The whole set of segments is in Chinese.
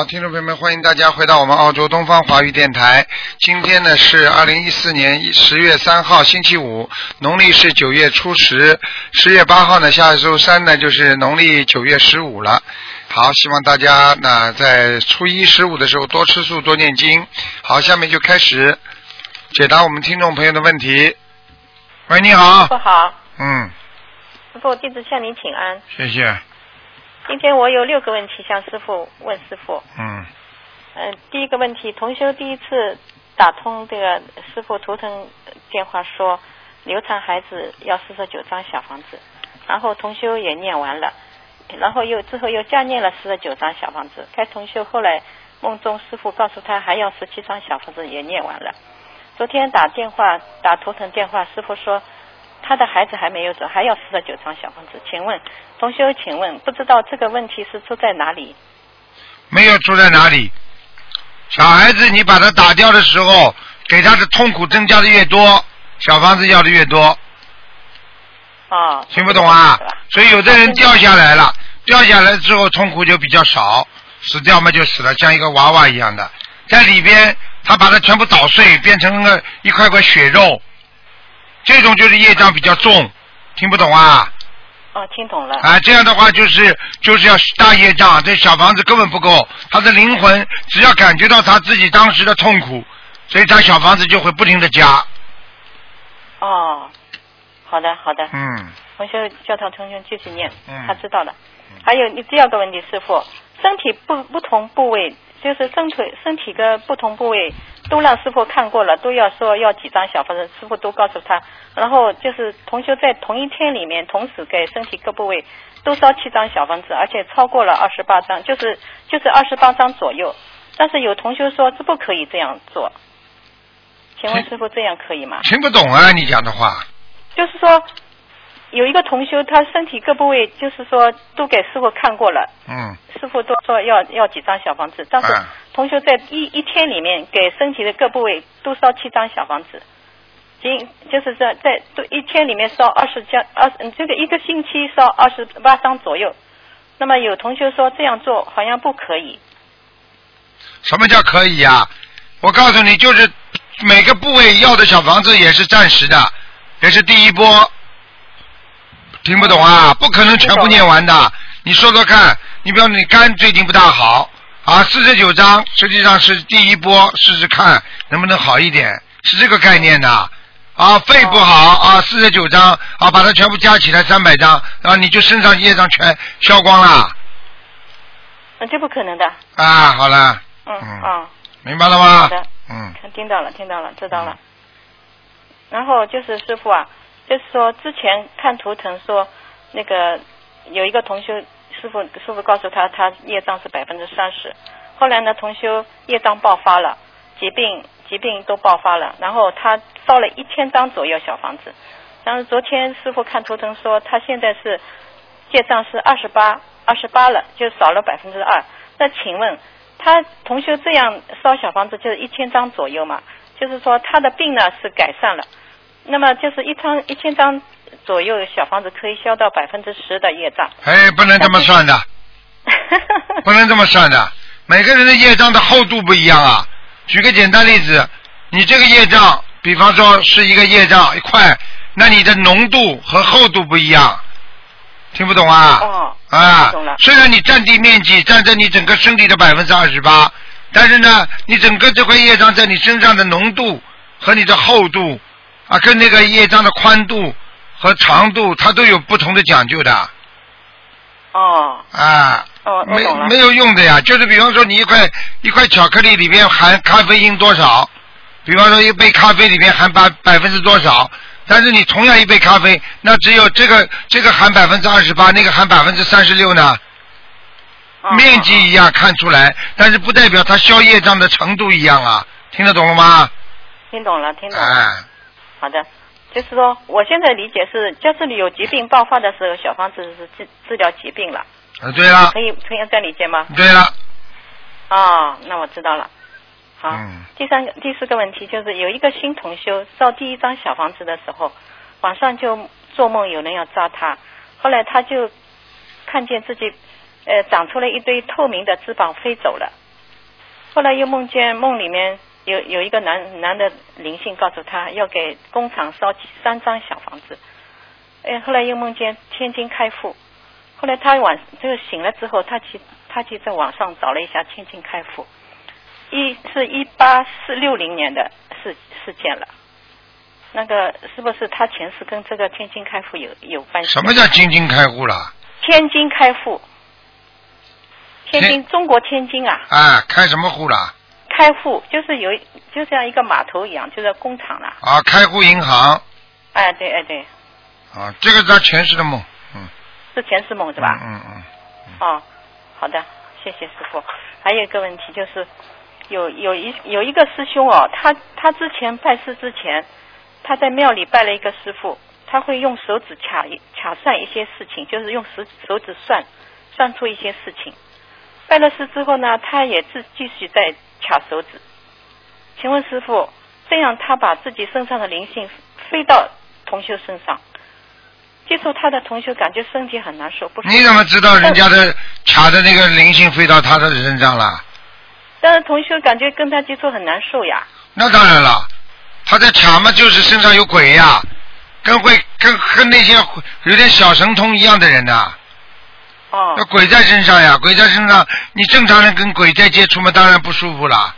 好，听众朋友们，欢迎大家回到我们澳洲东方华语电台。今天呢是二零一四年十月三号，星期五，农历是九月初十。十月八号呢，下周三呢就是农历九月十五了。好，希望大家呢在初一十五的时候多吃素，多念经。好，下面就开始解答我们听众朋友的问题。喂，你好师。傅好，嗯，师傅弟子向您请安。谢谢。今天我有六个问题向师傅问师傅。嗯，嗯、第一个问题，同修第一次打通这个师傅图腾电话说，流产孩子要四十九张小房子，然后同修也念完了，然后又之后又加念了四十九张小房子。该同修后来梦中师傅告诉他还要十七张小房子也念完了。昨天打电话打图腾电话，师傅说他的孩子还没有走，还要四十九张小房子。请问同修，请问不知道这个问题是出在哪里？没有出在哪里。小孩子，你把他打掉的时候，给他的痛苦增加的越多，小房子要的越多，哦，听不懂啊？所以有的人掉下来了，掉下来之后痛苦就比较少，死掉嘛就死了，像一个娃娃一样的，在里边他把它全部捣碎，变成了一块块血肉，这种就是业障比较重，听不懂啊？哦，听懂了。啊，这样的话就是就是要大业障，这小房子根本不够，他的灵魂只要感觉到他自己当时的痛苦，所以他小房子就会不停的加，哦，好的好的，嗯，同学叫他同学继续念，嗯他知道了。还有你第二个问题，师傅，身体不不同部位，就是身腿身体的不同部位，都让师傅看过了，都要说要几张小房子，师傅都告诉他。然后就是同修在同一天里面，同时给身体各部位都烧七张小房子，而且超过了二十八张，就是就是二十八张左右。但是有同修说这不可以这样做，请问师傅这样可以吗？听不懂啊，你讲的话，就是说，有一个同修，他身体各部位，就是说都给师傅看过了，嗯，师傅都说要要几张小房子，但是啊。同修在一一天里面给身体的各部位都烧七张小房子，今就是在在都一天里面烧二十张二十这个一个星期烧二十八张左右。那么有同学说这样做好像不可以，什么叫可以呀、我告诉你，就是每个部位要的小房子也是暂时的，也是第一波，听不懂啊？不可能全部念完的。你说说看，你比方你肝最近不大好啊，四十九章实际上是第一波，试试看能不能好一点，是这个概念的。啊，肺不好啊，四十九章啊，把它全部加起来三百张，然后你就身上业障全消光了嗯，这不可能的。啊，好了，嗯嗯啊。明白了吗？好的嗯。听到了，听到了，知道了。然后就是师傅啊，就是说之前看图腾说那个有一个同修，师傅师傅告诉他他业障是百分之三十，后来呢同修业障爆发了，疾病疾病都爆发了，然后他烧了一千张左右小房子，但是昨天师傅看图腾说他现在是业障是二十八二十八了，就少了百分之二。那请问他同修这样烧小房子就是一千张左右嘛？就是说他的病呢是改善了，那么就是一张一千张左右小房子可以消到百分之十的业障。哎，不能这么算的，不能这么算的。每个人的业障的厚度不一样啊。举个简单例子，你这个业障，比方说是一个业障一块，那你的浓度和厚度不一样，听不懂啊？哦，啊虽然你占地面积占在你整个身体的百分之二十八，但是呢，你整个这块业障在你身上的浓度和你的厚度啊，跟那个业障的宽度和长度，它都有不同的讲究的哦啊。哦，我没。没有用的呀，就是比方说你一块一块巧克力里边含咖啡因多少，比方说一杯咖啡里边含百百分之多少，但是你同样一杯咖啡，那只有这个这个含百分之二十八，那个含百分之三十六呢，哦面积一样看出来，但是不代表它消业障的程度一样啊，听得懂了吗？听懂了，听懂了。哎，好的，就是说我现在理解是，家这里有疾病爆发的时候，小房子是治治疗疾病了，啊，对了，可以可以这样理解吗？对了，哦，那我知道了。好，嗯。第三个、第四个问题就是有一个新同修造第一张小房子的时候，晚上就做梦有人要抓他，后来他就看见自己呃长出了一堆透明的翅膀飞走了，后来又梦见梦里面有有一个男男的灵性告诉他要给工厂烧起三张小房子，哎，后来又梦见天津开富，后来他晚这个醒了之后，他去他去在网上找了一下天津开富。一是一八四六零年的事事件了，那个是不是他前世跟这个天津开户有有关系？什么叫天津开户了？天津开户？天津天中国天津啊，啊，开什么户了？开户就是有就像一个码头一样，就是工厂了。啊，开户银行哎，对，哎对，啊，这个是他前世的梦，嗯，是前世梦是吧？嗯嗯哦，好的，谢谢师傅。还有一个问题就是，有有一有一个师兄哦，他他之前拜师之前，他在庙里拜了一个师傅，他会用手指卡一卡算一些事情，就是用手手指算算出一些事情。拜了师之后呢，他也自继续在卡手指。请问师傅，这样他把自己身上的灵性飞到同修身上，接触他的同修感觉身体很难受，不。你怎么知道人家的卡的那个灵性飞到他的身上了？但是同修感觉跟他接触很难受呀。那当然了，他在卡嘛，就是身上有鬼呀，跟会跟跟那些有点小神通一样的人呐、哦那鬼在身上呀，鬼在身上，你正常人跟鬼在接触嘛，当然不舒服了。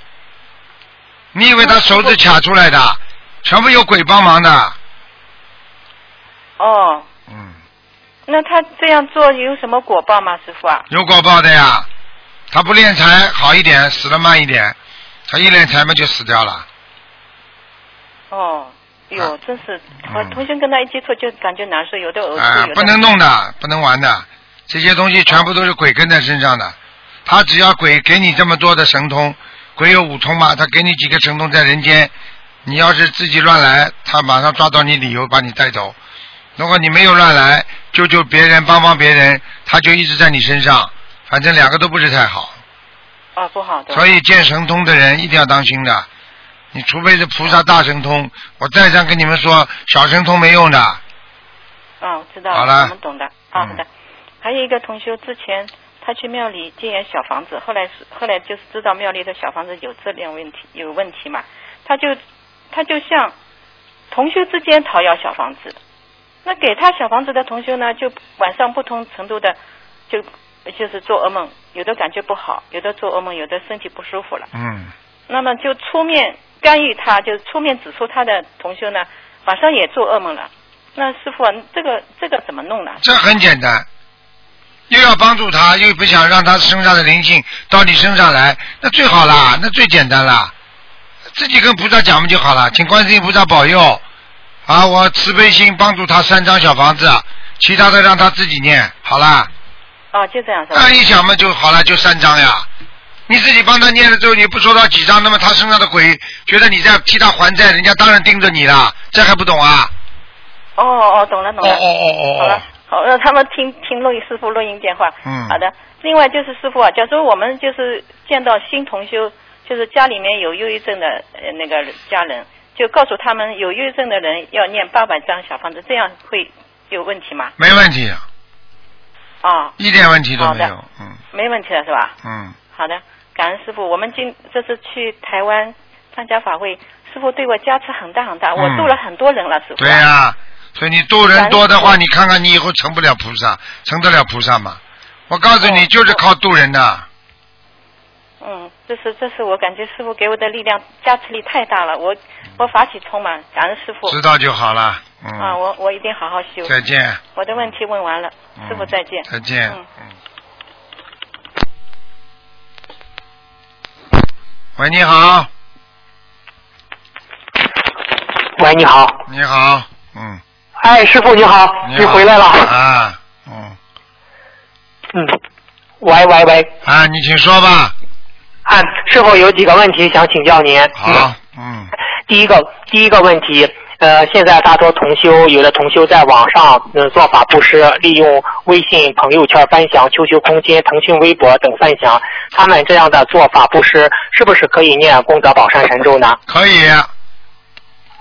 你以为他手指卡出来的，全部有鬼帮忙的？哦，嗯，那他这样做有什么果报吗，师傅啊？有果报的呀。他不练财好一点，死的慢一点；他一练财嘛就死掉了。哦，哟，啊真是，嗯我同学跟他一接触就感觉难受，有的呕吐，啊有，的不能弄的，不能玩的，这些东西全部都是鬼跟在身上的。他只要鬼给你这么多的神通，鬼有五通嘛，他给你几个神通在人间，你要是自己乱来，他马上抓到你理由把你带走。如果你没有乱来，救救别人，帮帮别人，他就一直在你身上，反正两个都不是太好。啊，不好的。所以见神通的人一定要当心的，你除非是菩萨大神通，我再三跟你们说，小神通没用的。啊，我知道好了我们懂的。好的。还有一个同修之前他去庙里建言小房子，后来是后来就是知道庙里的小房子有质量问题有问题嘛，他就他就向同修之间讨要小房子，那给他小房子的同修呢，就晚上不同程度的就就是做噩梦，有的感觉不好，有的做噩梦，有的身体不舒服了。嗯，那么就出面干预他，就出面指出他的同修呢，晚上也做噩梦了。那师傅啊，这个这个怎么弄呢？这很简单，又要帮助他，又不想让他身上的灵性到你身上来，那最好啦，那最简单啦，自己跟菩萨讲不就好了？请观世音菩萨保佑，啊，我慈悲心帮助他三张小房子，其他的让他自己念，好啦。哦，就这样是吧？那一想嘛就好了，就三张呀。你自己帮他念了之后，你不收到几张，那么他身上的鬼觉得你在替他还债，人家当然盯着你了，这还不懂啊？哦哦，懂了懂了。哦哦哦哦好了，好，让他们听听录音师傅录音电话。嗯好的。另外就是师傅啊，假如我们就是见到新同修，就是家里面有忧郁症的呃那个家人，就告诉他们有忧郁症的人要念八百张小房子，这样会有问题吗？没问题，啊、一点问题都没有。嗯没问题了是吧？嗯，好的，感恩师傅。我们今这次去台湾参加法会，师傅对我加持很大很大，我嗯度了很多人了，师傅。对呀、所以你度人多的话，你看看你以后成不了菩萨，成得了菩萨吗？我告诉你，哦就是靠度人的。嗯，这是这是我感觉师傅给我的力量加持力太大了，我我法喜充满，感恩师傅。知道就好了。嗯。啊，我我一定好好修。再见。我的问题问完了，嗯师傅再见。再见。嗯嗯。喂，你好，喂，你好，你好，嗯，哎，师傅你好，你回来了，啊，嗯，嗯，喂喂喂，啊，你请说吧。啊，师傅有几个问题想请教您。好，嗯，第一个第一个问题，呃，现在大多同修，有的同修在网上呃做法布施，利用微信朋友圈分享、QQ 空间、腾讯微博等分享，他们这样的做法布施，是不是可以念功德宝山神咒呢？可以，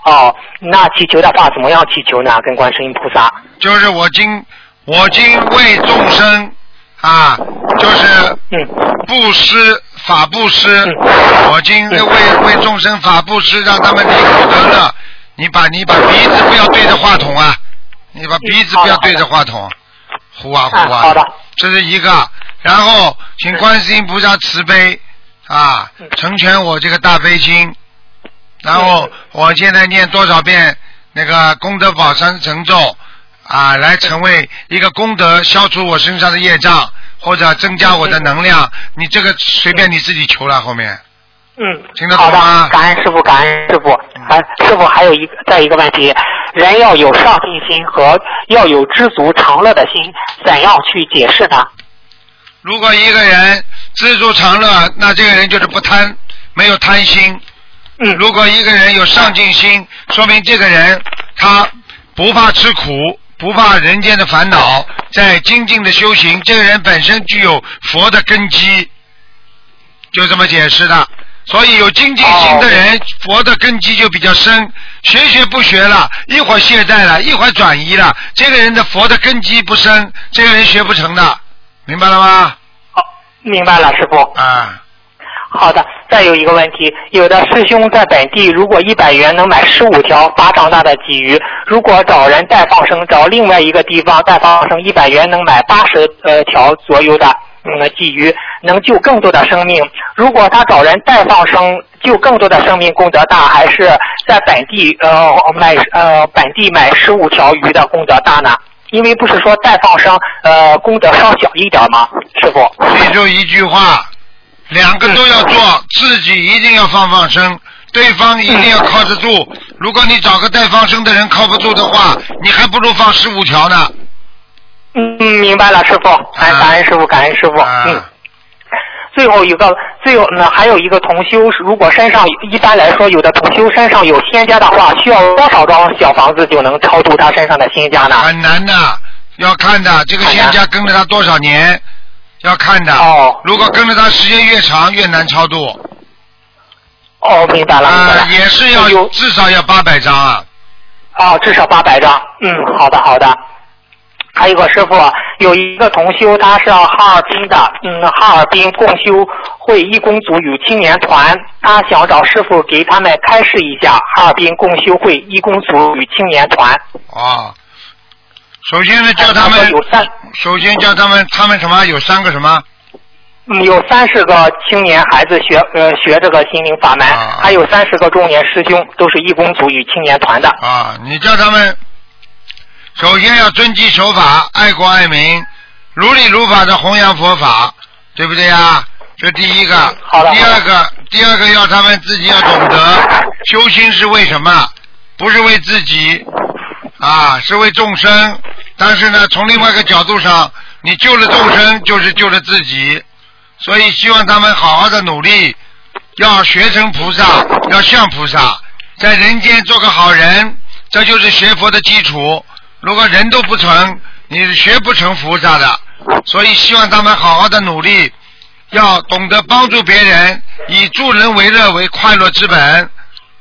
哦，那祈求的话怎么样祈求呢？跟观世音菩萨？就是我今我今为众生啊，就是嗯布施法布施，嗯我今为为众生法布施，让他们离苦得乐。你把你把鼻子不要对着话筒啊，你把鼻子不要对着话筒，呼啊呼啊。啊好的。这是一个，然后请观世音菩萨慈悲啊，嗯成全我这个大悲心。然后我现在念多少遍那个功德宝山神咒啊，来成为一个功德，消除我身上的业障，或者增加我的能量。你这个随便你自己求了，后面嗯，听得好懂吗的，感恩师傅，感恩师傅。啊师傅还有一个再一个问题，人要有上进心和要有知足常乐的心，怎样去解释呢？如果一个人知足常乐，那这个人就是不贪，没有贪心。嗯如果一个人有上进心，说明这个人他不怕吃苦，不怕人间的烦恼，在精进的修行，这个人本身具有佛的根基，就这么解释的。所以有精进心的人，佛的根基就比较深。学学不学了，一会儿懈怠了，一会儿转移了，这个人的佛的根基不深，这个人学不成的，明白了吗？好，明白了，师傅。啊，好的，再有一个问题，有的师兄在本地如果一百元能买十五条巴掌大的鲫鱼，如果找人代放生，找另外一个地方代放生一百元能买八十呃条左右的嗯鲫鱼，能救更多的生命。如果他找人代放生救更多的生命功德大，还是在本地呃买呃本地买十五条鱼的功德大呢？因为不是说代放生呃功德稍小一点吗？师傅。记住一句话，两个都要做，自己一定要放放生，对方一定要靠得住。如果你找个带放生的人靠不住的话，你还不如放十五条呢。嗯，嗯明白了，师傅，感啊感恩师傅，感恩师傅。啊嗯，最后一个，最后呢还有一个同修，如果身上一般来说有的同修身上有仙家的话，需要多少幢小房子就能超度他身上的仙家呢？很难的，要看的。这个仙家跟了他多少年，要看的。哦如果跟着他时间越长，越难超度。哦，明白了，也是要有至少要八百张啊。哦，至少八百张。嗯，好的好的。还有个师傅，有一个同修，他是哈尔滨的，嗯，哈尔滨共修会义工组与青年团，他想找师傅给他们开示一下哈尔滨共修会义工组与青年团。哦，首先是，叫他们，有三，首先叫他们，他们什么有三个什么？嗯，有三十个青年孩子学呃学这个心灵法门，啊还有三十个中年师兄都是义工组与青年团的。啊，你叫他们首先要遵纪守法，爱国爱民，如理如法的弘扬佛法，对不对呀？这第一个。好的第二个，第二个要他们自己要懂得修心是为什么，不是为自己啊，是为众生。但是呢，从另外一个角度上，你救了众生，就是救了自己。所以希望他们好好的努力，要学成菩萨，要像菩萨，在人间做个好人，这就是学佛的基础。如果人都不成，你是学不成菩萨的。所以希望他们好好的努力，要懂得帮助别人，以助人为乐为快乐之本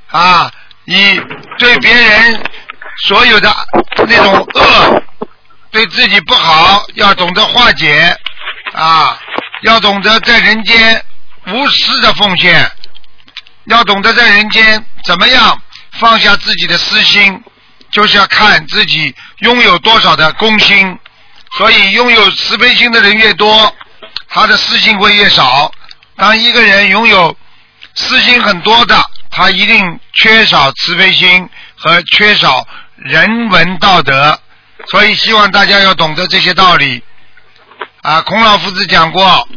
啊，以对别人所有的那种恶，对自己不好，要懂得化解啊，要懂得在人间无私的奉献，要懂得在人间怎么样放下自己的私心，就是要看自己拥有多少的公心。所以，拥有慈悲心的人越多，他的私心会越少。当一个人拥有私心很多的，他一定缺少慈悲心和缺少人文道德。所以，希望大家要懂得这些道理。啊，孔老夫子讲过，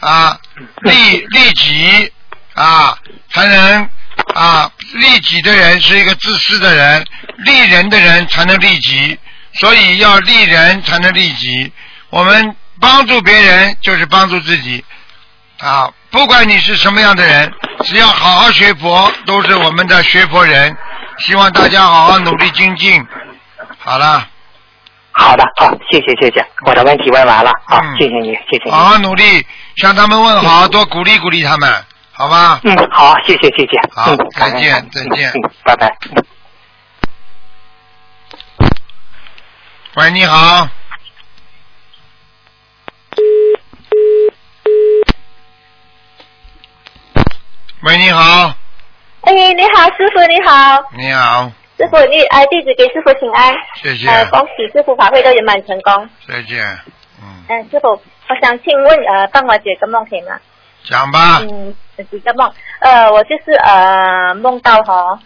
啊，利利己啊，才能啊，利己的人是一个自私的人，利人的人才能利己，所以要利人才能利己。我们帮助别人就是帮助自己啊，不管你是什么样的人，只要好好学佛，都是我们的学佛人。希望大家好好努力精进。好了，好的，好，谢谢谢谢，我的问题问完了，好，嗯谢谢你，谢谢你。好好努力，向他们问好，多鼓励鼓励他们，好吧？嗯，好，谢谢谢谢。好嗯，再见再见嗯，拜拜。喂，你好。喂，你好，哎，你好，师傅你好，你好，师傅你哎弟子给师傅请安，谢谢，呃恭喜师傅法会都圆满成功。再见，嗯，嗯、师傅，我想请问呃帮我解个梦可以吗？讲吧，嗯，几个梦，呃我就是呃梦到哈，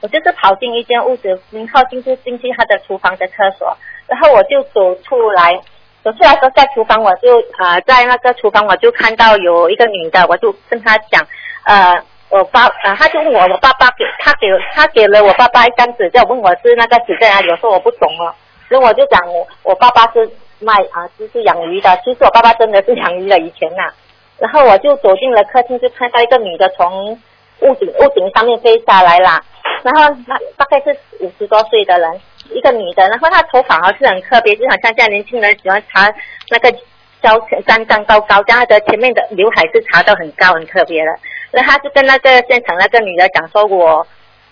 我就是跑进一间屋子，然后进去进去他的厨房的厕所，然后我就走出来。走出来的时候，在厨房我就呃在那个厨房我就看到有一个女的，我就跟她讲，呃，我爸呃，他就问我，我爸爸给他给他给了我爸爸一张纸条，问我是那个纸在哪里，我说我不懂哦，所以我就讲我我爸爸是卖啊，就是养鱼的，其实我爸爸真的是养鱼的以前呐、然后我就走进了客厅，就看到一个女的从屋顶屋顶上面飞下来啦，然后那大概是五十多岁的人，一个女的，然后她头发还是很特别，就好像现在年轻人喜欢擦那个胶粘粘高高，这样她的前面的刘海是擦到很高很特别的，那他就跟那个现场那个女的讲说我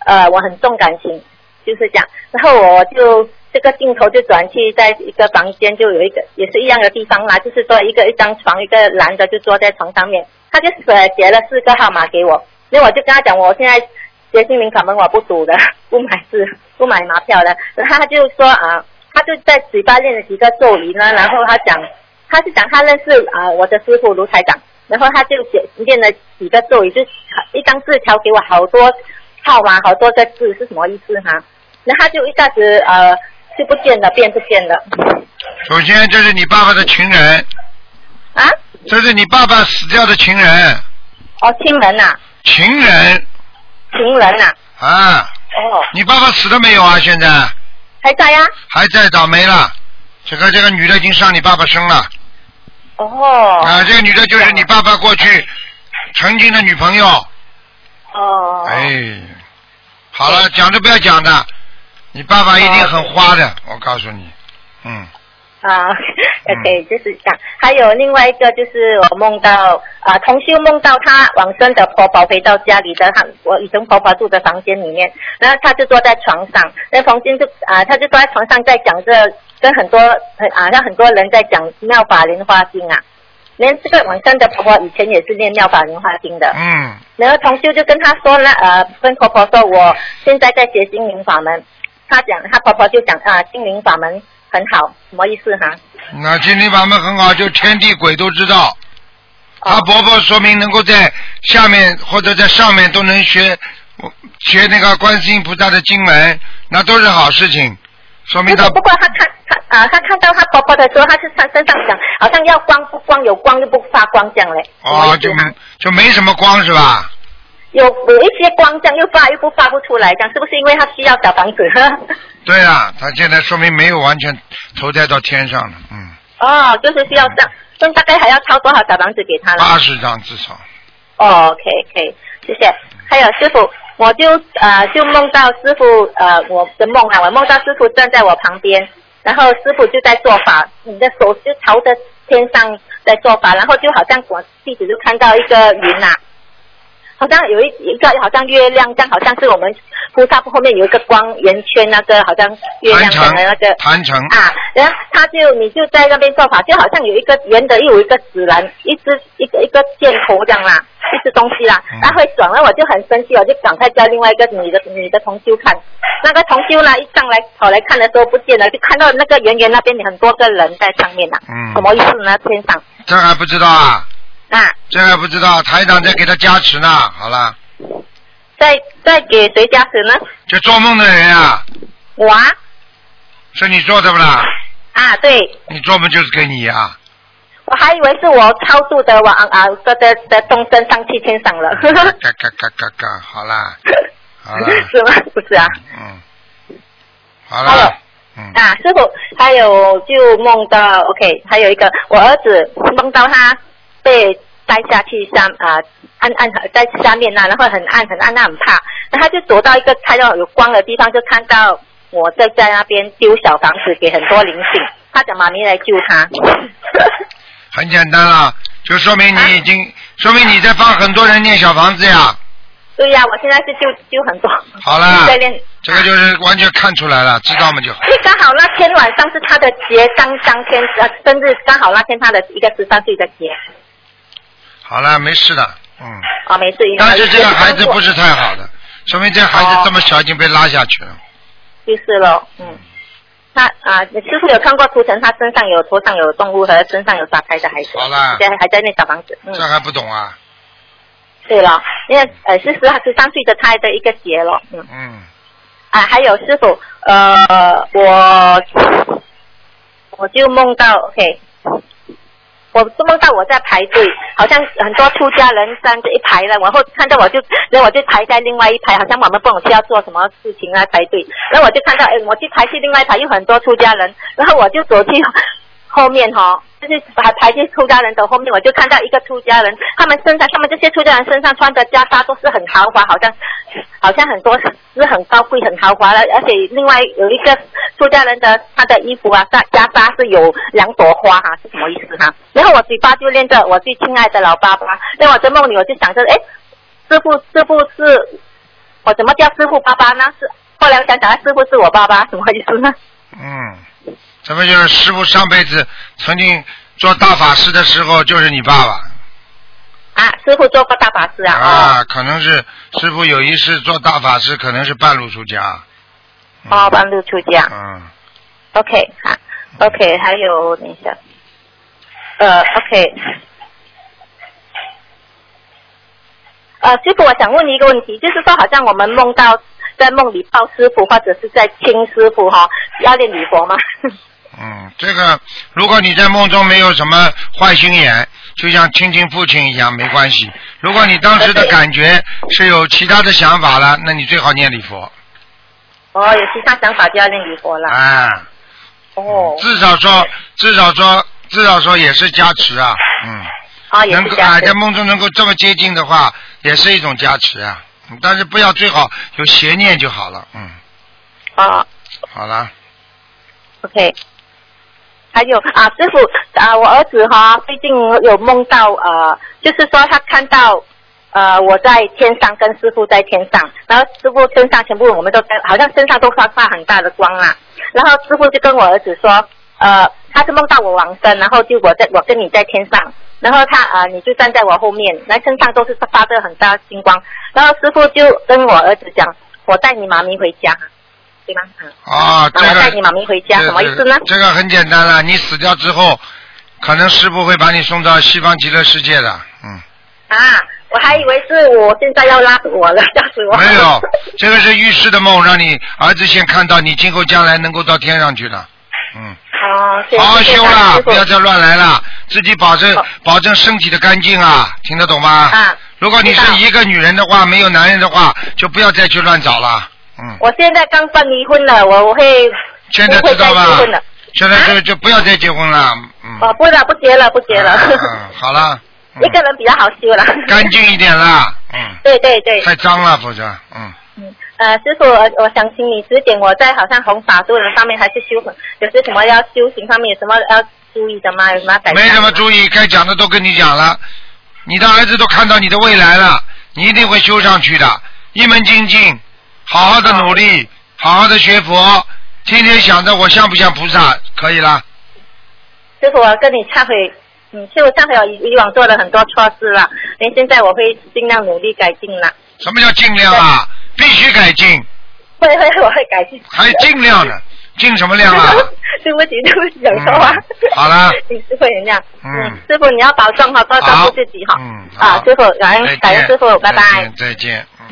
呃我很重感情，就是这样，然后我就这个镜头就转去在一个房间，就有一个也是一样的地方啦，就是说一个一张床，一个男的就坐在床上面，他就写写了四个号码给我，那我就跟他讲，我现在学心灵法门我不赌的，不买字，不买马票的，然后他就说啊，他就在嘴巴练了几个咒语呢，然后他讲，他是讲他认识啊我的师傅卢台长，然后他就写念了几个咒语，就一张字条给我好多号码，好多个字是什么意思哈？然后他就一下子呃就不见了，变不见了。首先这是你爸爸的情人，啊？这是你爸爸死掉的情人，哦，亲人呐、情人。情人呐、啊，哦，你爸爸死了没有啊？现在。还在呀、还在，倒霉了。这个这个女的已经上你爸爸身了哦，啊，这个女的就是你爸爸过去曾经的女朋友。哦，哎，好了，讲都不要讲的，你爸爸一定很花的，我告诉你，嗯，啊，OK，就是这样。还有另外一个就是我梦到啊，同修梦到他往生的婆婆回到家里的，她我以前婆婆住的房间里面，然后她就坐在床上，那房间就啊，她就坐在床上在讲着跟很多很啊，让很多人在讲妙法莲花经啊。连这个往生的婆婆以前也是念妙法莲花经的，嗯，然后同修就跟她说呢，呃，跟婆婆说我现在在学心灵法门，她讲她婆婆就讲啊，心灵法门很好，什么意思哈？那心灵法门很好，就天地鬼都知道。哦他婆婆说明能够在下面或者在上面都能学学那个观世音菩萨的经文，那都是好事情，说明他不过不过她看他啊，他看到他婆婆的时候，他是身身上讲好像要光不光，有光又不发光这样嘞。哦就就没什么光是吧？有有一些光这样又发又不发不出来，这样是不是因为他需要小房子？对啊，他现在说明没有完全投胎到天上了，嗯，哦，就是需要这样，那大概还要抄多少小房子给他了？八十张至少。哦，OK 可以谢谢。还有师傅，我就呃就梦到师傅呃我的梦啊，我梦到师傅站在我旁边，然后师傅就在做法，你的手就朝着天上在做法，然后就好像我弟子就看到一个云呐、好像有一一个好像月亮但，好像是我们菩萨后面有一个光圆圈，那个好像月亮的那个，坛城，啊，然后他就你就在那边做法，就好像有一个圆的，又有一个指南，一只一个一个箭头这样啦，一只东西啦嗯，然后会转了，我就很生气，我就赶快叫另外一个女的女的同修看，那个同修呢一上来跑来看的时候不见了，就看到那个圆圆那边有很多个人在上面呐，嗯什么意思呢？天上这还不知道啊？啊，这还不知道，台长在给他加持呢。好了，在在给谁加持呢？就做梦的人啊，我啊是你做的不啦？啊，对，你做梦就是给你啊。我还以为是我超度的我啊啊的的的众生上去天上了，嘎嘎嘎嘎嘎，好啦，好啦，是吗？不是啊。嗯，好了，嗯，啊，师傅，还有就梦到 OK，还有一个我儿子梦到他被带下去上啊、暗暗在下面呐、然后很暗很暗，他很怕，那他就躲到一个看到有光的地方，就看到我在在那边丢小房子给很多灵性，他讲妈咪来救他。很简单了，就说明你已经，说明你在帮很多人念小房子呀。对呀、我现在是救救很多。好了在练。这个就是完全看出来了，知道吗就好。因为刚好那天晚上是他的节，当当天呃生日，刚好那天他的一个十三岁的节。好了，没事的，嗯。啊，没事。但是这个孩子不是太好的，说明这孩子这么小已经被拉下去了。就是咯，嗯。他啊，师傅有看过图腾，他身上有头上有动物和身上有打胎的孩子。好了现在还在那小房子。嗯这，还不懂啊？对了，因为呃是十十三岁的胎的一个结了，嗯。嗯，啊，还有师傅，呃，我我就梦到，OK，我都梦到我在排队，好像很多出家人站着一排了，然后看到我就，然后我就排在另外一排，好像我们不懂是要做什么事情啊排队，然后我就看到，哎，我去排去另外一排有很多出家人，然后我就走去 后面哈、就是排排进出家人的后面，我就看到一个出家人，他们身上，他们这些出家人身上穿的袈裟都是很豪华，好像好像很多是很高贵、很豪华的，而且另外有一个出家人的他的衣服啊，袈袈裟是有两朵花哈、是什么意思哈、然后我嘴巴就念着我最亲爱的老爸爸，那我在梦里我就想着，哎，师傅师傅是，我怎么叫师傅爸爸呢？是后来我想想，师傅是我爸爸，什么意思呢？嗯，这不就是师傅上辈子曾经做大法师的时候就是你爸爸啊，师傅做过大法师啊？啊？可能是师傅有一次做大法师，可能是半路出家。嗯哦，哦，半路出家。嗯，OK，好，OK，还有等一下，呃，OK，呃，师傅，我想问你一个问题，就是说，好像我们梦到在梦里抱师傅，或者是在亲师傅哈、要念礼佛吗？嗯，这个如果你在梦中没有什么坏心眼，就像亲亲父亲一样，没关系。如果你当时的感觉是有其他的想法了，那你最好念礼佛。哦，有其他想法就要念礼佛了。啊，哦，至少说，至少说，至少说也是加持啊，嗯，啊，也能够啊，在。梦中能够这么接近的话，也是一种加持啊。嗯但是不要最好有邪念就好了，嗯，啊好了，，OK。还有啊，师傅啊，我儿子哈、最近有梦到呃，就是说他看到呃我在天上跟师傅在天上，然后师傅身上全部我们都在，好像身上都发发很大的光啊。然后师傅就跟我儿子说，呃，他是梦到我王生，然后就我在我跟你在天上，然后他啊、呃你就站在我后面，那身上都是发着很大星光。然后师傅就跟我儿子讲，我带你妈咪回家，对吗？嗯。啊，这个啊我带你妈咪回家，这什么意思呢？这个很简单了，你死掉之后，可能师傅会把你送到西方极乐世界的，嗯，啊，我还以为是我现在要拉死我了，吓死我！没有，这个是预示的梦，让你儿子先看到你今后将来能够到天上去的，嗯。哦，谢谢好好修了，不要再乱来了，自己保证保证身体的干净啊，听得懂吗？啊。如果你是一个女人的话，没有男人的话，就不要再去乱找了。嗯，我现在刚办离婚了，我我会现在知道吧结婚了。？现在就啊就不要再结婚了。嗯。哦，不了，不结了，不结了。嗯，嗯好了。嗯一个人比较好修了。干净一点啦。嗯。对对对。太脏了，否则嗯。嗯，呃，师傅，我我想请你指点我在好像弘法度人方面还是修，有些什么要修行方面有什么要注意的吗？有什么要改？没什么注意，该讲的都跟你讲了。你的儿子都看到你的未来了，你一定会修上去的。一门精进，好好的努力，好好的学佛，天天想着我像不像菩萨，可以了。师傅，我跟你忏悔，嗯，师傅忏悔，我以以往做了很多错事了，连现在我会尽量努力改进了。什么叫尽量啊？必须改进，会会，我会改进。还尽量呢？尽什么量啊？对不起，对不起，讲错话。嗯好了请 师傅原谅。嗯师傅你要保重哈，多照好顾自己哈。嗯，好啊，师傅，感恩感恩师傅，拜拜再。见，再见。嗯。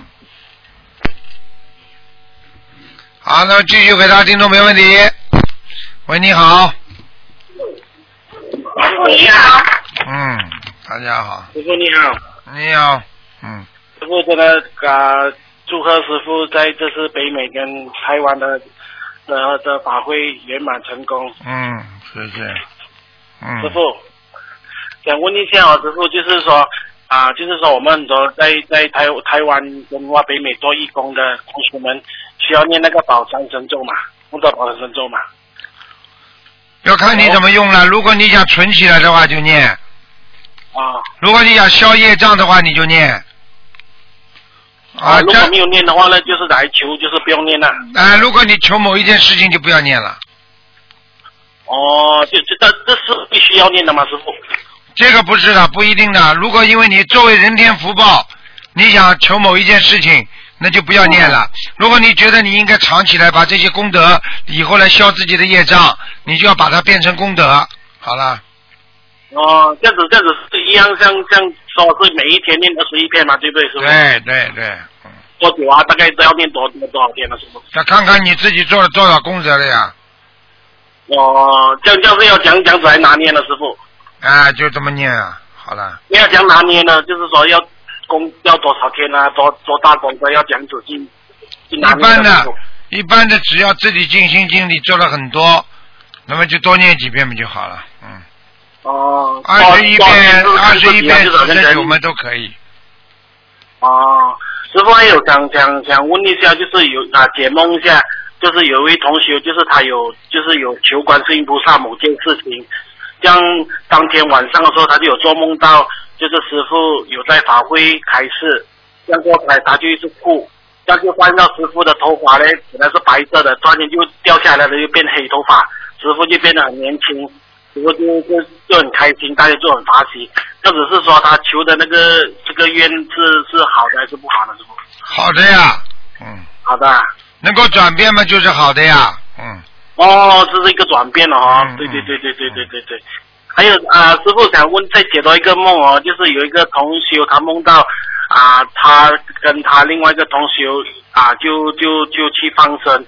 好，那么继续回答听众没问题。喂，你好。师傅你好，嗯，大家好。师傅你好，你好。嗯，师傅真的啊，祝贺师傅在这次北美跟台湾的的的法会圆满成功。嗯，谢谢。嗯。师傅，想问一下哦，师傅，就是说啊，就是说我们很多在在台台湾跟哇北美做义工的同学们，需要念那个宝山神咒嘛？梦到宝山神咒嘛？要看你怎么用了。如果你想存起来的话，就念；啊如果你想消业障的话，你就念。啊，这如果没有念的话呢，就是来求，就是不用念了。啊，如果你求某一件事情，就不要念了。哦，就这这这是必须要念的吗，师傅？这个不是的，不一定的。如果因为你作为人天福报，你想求某一件事情，那就不要念了。如果你觉得你应该藏起来，把这些功德以后来消自己的业障，你就要把它变成功德。好了，哦，这样子这样子是一样，像像说是每一天念二十一遍嘛，对不对？对对多久啊？大概都要念多多多少天呢，师傅？那看看你自己做了多少功德了呀？哦，这样这样是要讲讲出来拿捏了，师傅。啊，就这么念啊。好了，你要讲拿捏呢，就是说要功要多少天啊，多多大功德要讲子去去一般的，一般的只要自己尽心尽力做了很多，那么就多念几遍不就好了？嗯，哦，二十一多遍、二十一遍、就是好像人四十九嘛都可以。哦，师傅还有想想想问一下，就是有啊解梦一下，就是有一位同学，就是他有就是有求观世音菩萨某件事情，像当天晚上的时候，他就有做梦到，就是师傅有在法会开示，这样过来他就一直哭，这样就发现到师傅的头发呢本来是白色的，突然间就掉下来了，又变黑头发，师傅就变得很年轻。师傅就就就很开心，大家就很发喜。那只是说他求的那个这个愿是是好的还是不好的，师傅？好的呀，嗯，好的啊。能够转变嘛就是好的呀，嗯，哦，这是一个转变了哦。嗯对对对对对对对对。还有啊、师傅想问，再解多一个梦哦，就是有一个同修他梦到啊、他跟他另外一个同修啊、就就就去放生，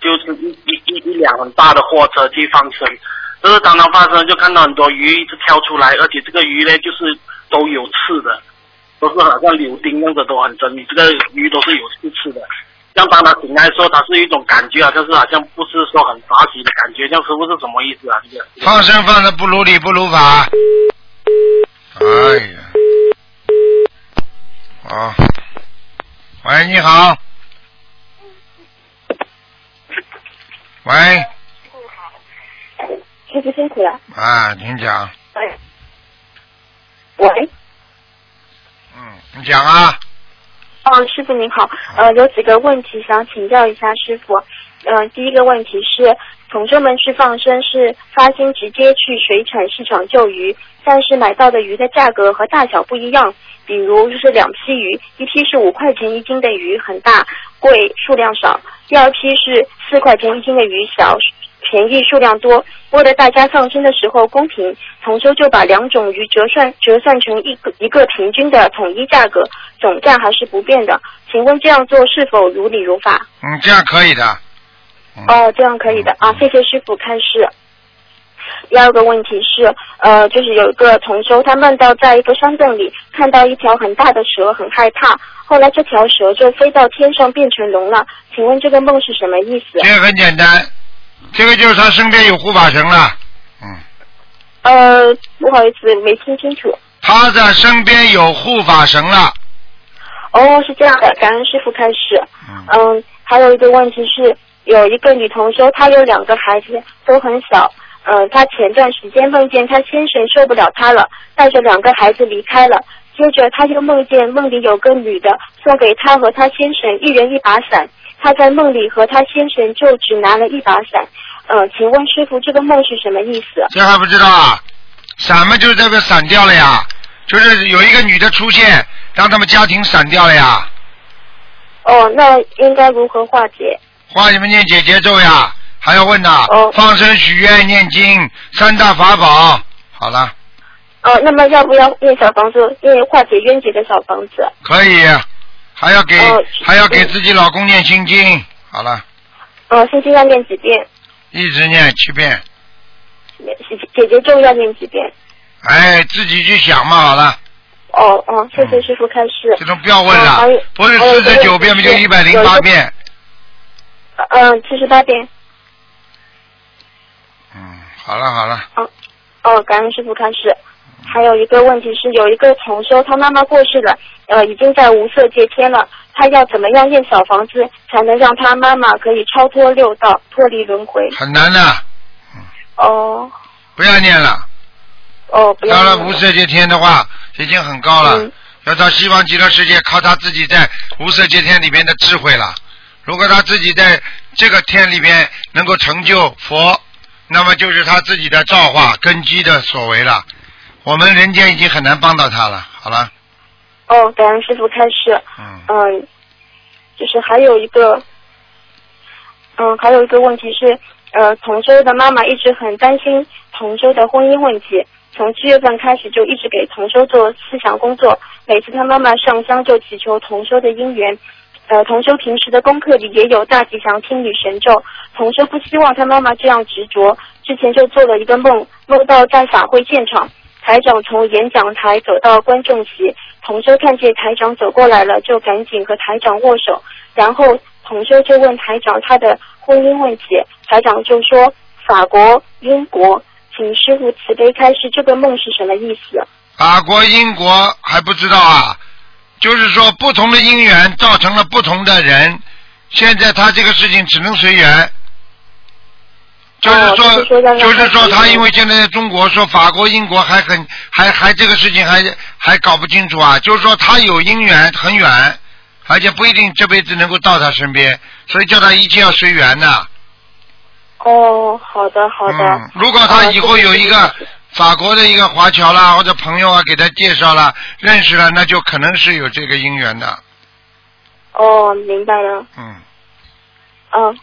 就是一一一一辆很大的货车去放生。就是当他放生，就看到很多鱼一直跳出来，而且这个鱼呢，就是都有刺的，都是好像柳钉样的，都很真，你。这个鱼都是有刺刺的。像当他醒来的时候，他是一种感觉啊，就是好像不是说很着急的感觉，像师傅是什么意思啊？这个。放生放的不如理不如法。哎呀，啊，喂，你好，喂，师傅辛苦了。啊，请讲，喂，喂，嗯，你讲啊，哦，师傅您好，呃，有几个问题想请教一下师傅。呃，第一个问题是，同学们去放生是发心直接去水产市场救鱼，但是买到的鱼的价格和大小不一样。比如就是两批鱼，一批是五块钱一斤的鱼，很大，贵，数量少；第二批是四块钱一斤的鱼，小，便宜，数量多。为了大家放生的时候公平，同修就把两种鱼折算折算成一个一个平均的统一价格，总价还是不变的。请问这样做是否如理如法？嗯，这样可以的，嗯哦，这样可以的啊，谢谢师傅开示。第二个问题是，呃，就是有一个同修，他梦到在一个山洞里看到一条很大的蛇，很害怕。后来这条蛇就飞到天上变成龙了。请问这个梦是什么意思？这个很简单，这个就是他身边有护法神了，嗯，呃，不好意思，没听清楚。他的身边有护法神了，哦，是这样的，感恩师傅开始。嗯，嗯，还有一个问题是，有一个女同修，她有两个孩子，都很小。嗯，她前段时间梦见她先生受不了她了，带着两个孩子离开了。接着，她就梦见梦里有个女的送给她和她先生一人一把伞，她在梦里和她先生就只拿了一把伞。呃，请问师傅，这个梦是什么意思？这还不知道啊？伞嘛就是这个散掉了呀，就是有一个女的出现，让他们家庭散掉了呀。哦，那应该如何化解？化你们念姐姐咒呀，还要问呐、哦放生、许愿、念经，三大法宝。好了，哦，那么要不要念小房子，念化解冤结的小房子？可以，还要给、哦还要给嗯自己老公念心经。好了，呃，心经要念几遍？一直念七遍。姐姐姐咒要念几遍？哎，自己去想嘛，好了，哦哦，谢谢师傅开示。这种不要问了哦，不是四十九遍，不就一百零八遍？嗯，七十八遍。嗯，好了好了，哦，感恩师傅开示。还有一个问题是，有一个同修，他妈妈过世了，呃，已经在无色界天了，他要怎么样念小房子，才能让他妈妈可以超脱六道，脱离轮回？很难的，哦不要念了。哦，不要到了无色界天的话，已经很高了。嗯要到西方极乐世界，靠他自己在无色界天里边的智慧了。如果他自己在这个天里边能够成就佛，那么就是他自己的造化根基的所为了。我们人间已经很难帮到他了。好了，哦，感恩师傅开示。嗯，嗯，就是还有一个，嗯，还有一个问题是，呃，同修的妈妈一直很担心同修的婚姻问题，从七月份开始就一直给同修做思想工作，每次他妈妈上香就祈求同修的姻缘。呃，同修平时的功课里也有大吉祥天女神咒，同修不希望他妈妈这样执着，之前就做了一个梦，梦到在法会现场，台长从演讲台走到观众席，同修看见台长走过来了，就赶紧和台长握手，然后同修就问台长他的婚姻问题，台长就说法国、英国，请师傅慈悲开示这个梦是什么意思？法国、英国还不知道啊，就是说不同的因缘造成了不同的人，现在他这个事情只能随缘。就是哦说，就是说他因为现在在中国说法国、英国还很还还这个事情还还搞不清楚啊，就是说他有姻缘很远，而且不一定这辈子能够到他身边，所以叫他一切要随缘呐。哦，好的好的。嗯，如果他以后有一个啊法国的一个华侨啦，或者朋友啊，给他介绍了、认识了，那就可能是有这个姻缘的。哦，明白了。嗯，嗯，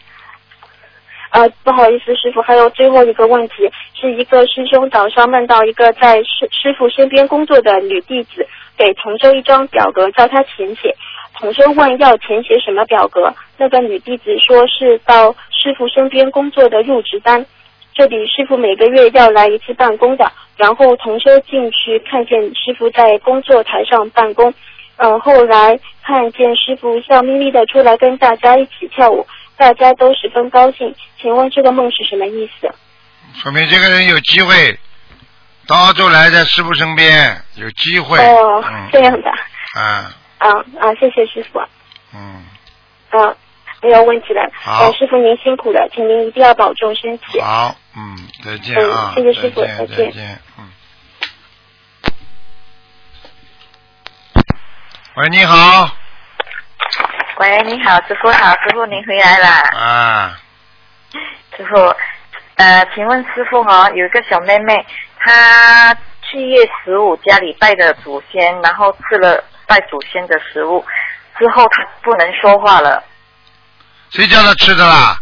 呃，不好意思，师傅，还有最后一个问题，是一个师兄早上梦到一个在师师傅身边工作的女弟子，给同修一张表格，叫他填写。同修问要填写什么表格，那个女弟子说是到师傅身边工作的入职单。这里师傅每个月要来一次办公的，然后同修进去看见师傅在工作台上办公，嗯，后来看见师傅笑眯眯的出来跟大家一起跳舞，大家都十分高兴。请问这个梦是什么意思？说明这个人有机会到澳洲来，在师傅身边有机会。哦，嗯这样的，啊，啊啊，谢谢师傅，嗯，啊，没有问题了。好呃，师傅您辛苦了，请您一定要保重身体。好，嗯，再见嗯啊，谢谢师傅再见，再见再见，嗯。喂，你好，喂，你好，师傅好，师傅您回来啦。啊，师傅，呃，请问师傅哈、有一个小妹妹，她七月十五家里拜的祖先，然后吃了拜祖先的食物，之后她不能说话了。谁叫她吃的啦？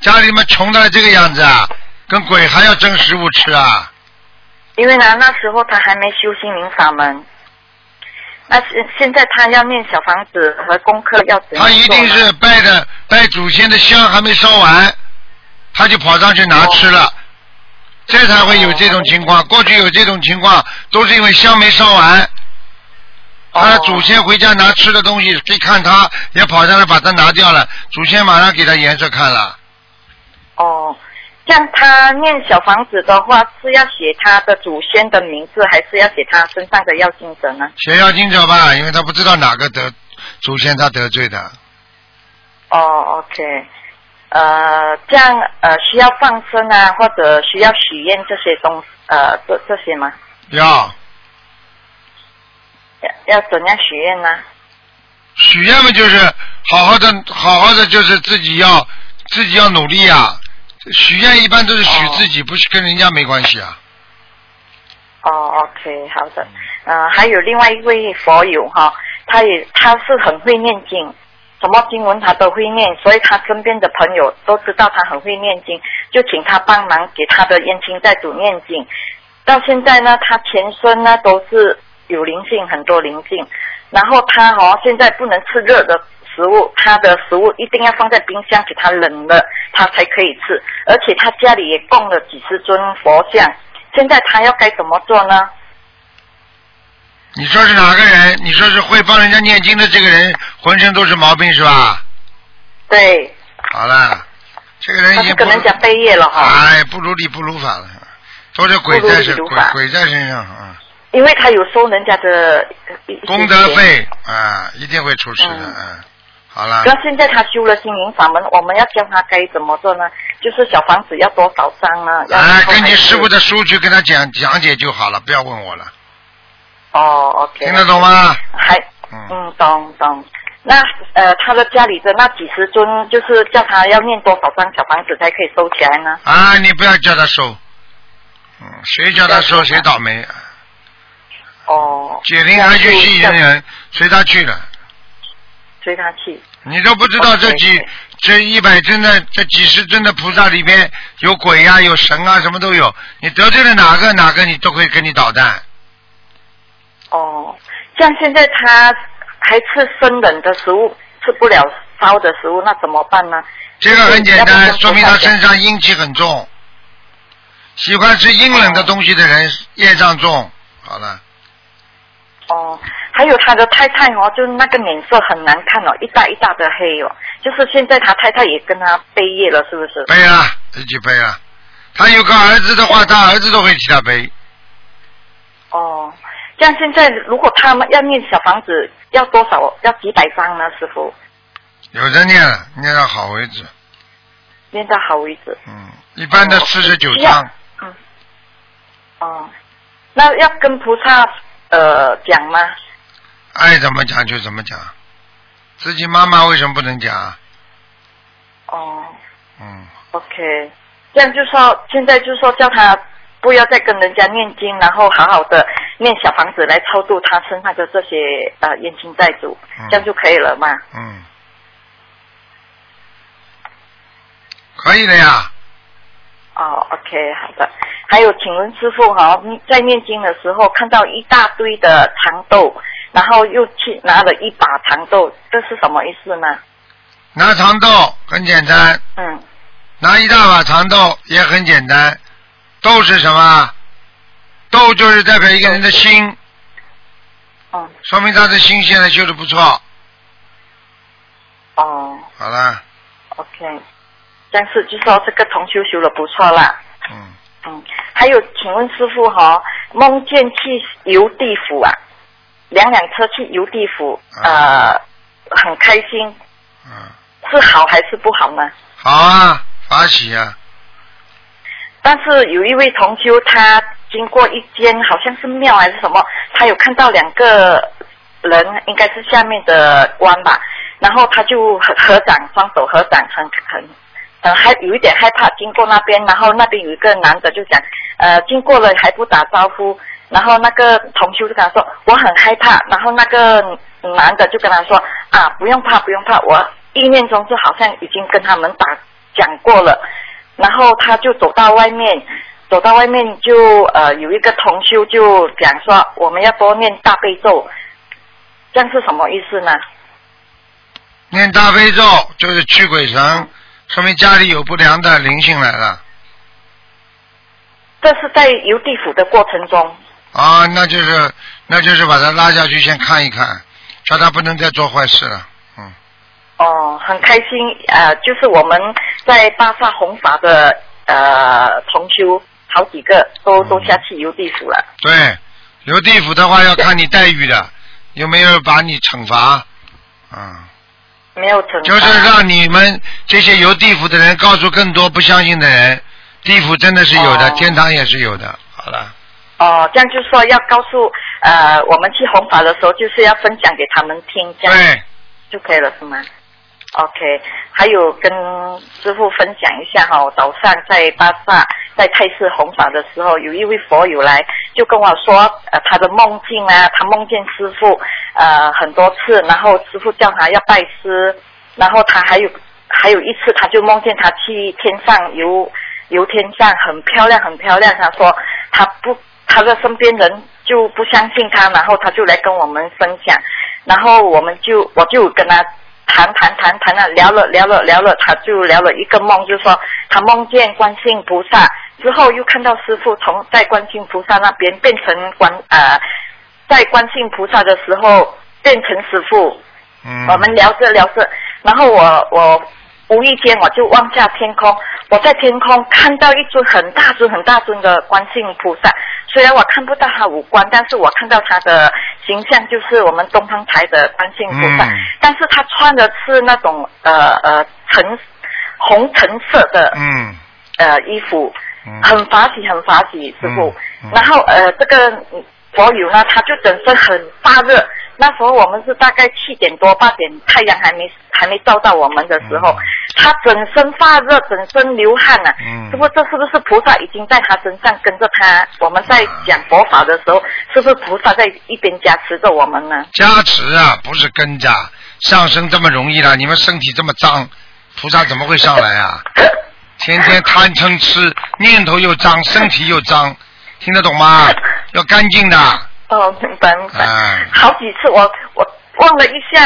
家里面穷的这个样子啊，跟鬼还要争食物吃啊？因为呢，那时候她还没修心灵法门。那现现在他要念小房子和功课要怎样他一定是拜的拜祖先的香还没烧完，他就跑上去拿吃了，这才会有这种情况。过去有这种情况，都是因为香没烧完，他祖先回家拿吃的东西，一看他也跑上来把它拿掉了，祖先马上给他颜色看了。哦，像他念小房子的话，是要写他的祖先的名字，还是要写他身上的要经者呢？写要经者吧，因为他不知道哪个得祖先他得罪的。哦，OK，呃，这样呃需要放生啊，或者需要许愿这些东呃这这些吗？要要要怎样许愿呢？许愿嘛，就是好好的，好好的，就是自己要自己要努力啊。许愿一般都是许自己，不是跟人家没关系啊。哦，OK，好的。呃，还有另外一位佛友哈，他也他是很会念经，什么经文他都会念，所以他身边的朋友都知道他很会念经，就请他帮忙给他的冤亲债主念经。到现在呢，他全身呢都是有灵性，很多灵性。然后他哦，现在不能吃热的食物，他的食物一定要放在冰箱，给他冷了，他才可以吃。而且他家里也供了几十尊佛像，现在他要该怎么做呢？你说是哪个人？你说是会帮人家念经的这个人，浑身都是毛病是吧？对，好了，这个人已经跟人家背业了哈。哎，不如理不如法了。都是鬼在身，鬼鬼在身上啊，因为他有收人家的功德费啊，一定会出事的，啊嗯，好了，那现在他修了心灵法门，我们要教他该怎么做呢？就是小房子要多少张呢？要哎，根据师傅的书去跟他讲讲解就好了，不要问我了，哦，OK，听得懂吗？还嗯，嗯，懂懂。那呃，他的家里的那几十尊，就是叫他要念多少张小房子才可以收起来呢？啊，你不要叫他收，嗯，谁叫他收谁倒霉，哦，解铃还须系铃人，随他去了。随他去。你都不知道这几这一百尊的这几十尊的菩萨里边有鬼呀、有神啊，什么都有。你得罪了哪个哪个，你都会跟你捣蛋。哦，像现在他还吃生冷的食物，吃不了烧的食物，那怎么办呢？这个很简单，说明他身上阴气很重。喜欢吃阴冷的东西的人，业障重。好了，哦，还有他的太太哦，就是那个脸色很难看哦，一大一大的黑哦，就是现在他太太也跟他背业了，是不是？背啊，一起背啊。他有个儿子的话，他儿子都会替他背。哦，这样现在如果他们要念小房子，要多少？要几百张呢？师傅有的念了，念到好为止。念到好为止。嗯，一般的哦四十九张。嗯。哦，那要跟菩萨呃讲吗？爱怎么讲就怎么讲。自己妈妈为什么不能讲啊？哦嗯，，OK，这样就说现在就说叫他不要再跟人家念经，然后好好的念小房子来超度他身上的这些呃冤亲债主，嗯这样就可以了嘛？嗯，可以的呀。哦，OK，好的。还有，请问师傅哈、你在念经的时候看到一大堆的长豆，然后又去拿了一把长豆，这是什么意思呢？拿长豆很简单，嗯，拿一大把长豆也很简单。豆是什么？豆就是代表一个人的心，嗯，说明他的心现在修的不错。哦好了，，OK，但是就说这个同修修的不错啦。嗯，嗯，还有，请问师傅哈、梦见去游地府啊，两辆车去游地府，呃，很开心，嗯，是好还是不好呢？好啊，法喜啊，但是有一位同修，他经过一间好像是庙还是什么，他有看到两个人，应该是下面的官吧，然后他就合合掌，双手合掌，很很。呃，还有一点害怕，经过那边，然后那边有一个男的就讲，呃，经过了还不打招呼，然后那个同修就跟他说我很害怕，然后那个男的就跟他说啊，不用怕，不用怕，我意念中就好像已经跟他们打讲过了，然后他就走到外面，走到外面就呃有一个同修就讲说我们要多念大悲咒，这样是什么意思呢？念大悲咒就是驱鬼神，说明家里有不良的灵性来了。这是在游地府的过程中，啊，那就是那就是把他拉下去先看一看，叫他不能再做坏事了。嗯，哦，很开心，呃，就是我们在巴萨弘法的呃同修好几个都都下去游地府了。对，游地府的话要看你待遇的，有没有把你惩罚。嗯，没有惩罚。就是让你们这些游地府的人告诉更多不相信的人，地府真的是有的，哦天堂也是有的。好了，哦，这样就说要告诉呃我们去弘法的时候，就是要分享给他们听，这样对，就可以了，是吗？OK，还有跟师傅分享一下哈，我早上在巴萨在泰式弘法的时候，有一位佛友来就跟我说，呃，他的梦境啊，他梦见师傅呃很多次，然后师傅叫他要拜师，然后他还有还有一次他就梦见他去天上游游天上，很漂亮很漂亮，他说他不他的身边人就不相信他，然后他就来跟我们分享，然后我们就我就跟他谈谈谈谈了，聊了聊了聊了，他就聊了一个梦，就说他梦见观世音菩萨之后，又看到师傅从在观世音菩萨那边变成观呃，在观世音菩萨的时候变成师傅，嗯，我们聊着聊着，然后我我无意间我就望下天空，我在天空看到一尊很大尊、很大尊的观世音菩萨，虽然我看不到他五官，但是我看到他的形象就是我们东方台的观世音菩萨，嗯但是他穿的是那种呃呃橙红橙色的嗯呃衣服，嗯很法喜，很法喜，师傅。嗯然后呃，这个嗯佛友呢，他就整身很发热。那时候我们是大概七点多八点，太阳还没还没照到我们的时候，嗯他整身发热，整身流汗啊。嗯师傅，这是不是菩萨已经在他身上跟着他？我们在讲佛法的时候，是不是菩萨在一边加持着我们呢？加持啊，不是跟着上升这么容易了。你们身体这么脏，菩萨怎么会上来啊？天天贪嗔痴，念头又脏，身体又脏，听得懂吗？要干净的。哦，明白明白。啊，好几次我我望了一下，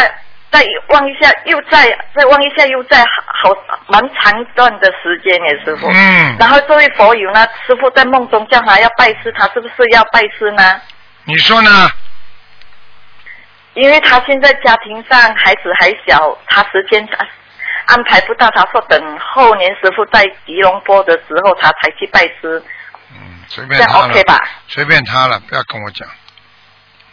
再望一下，又再再望一下，又再好好蛮长一段的时间耶，师傅。嗯，然后这位佛友呢，师傅在梦中叫他要拜师，他是不是要拜师呢？你说呢？因为他现在家庭上孩子还小，他时间安安排不到。他说等后年师傅在吉隆坡的时候，他才去拜师，嗯，随便他了 OK 吧随便他了，不要跟我讲。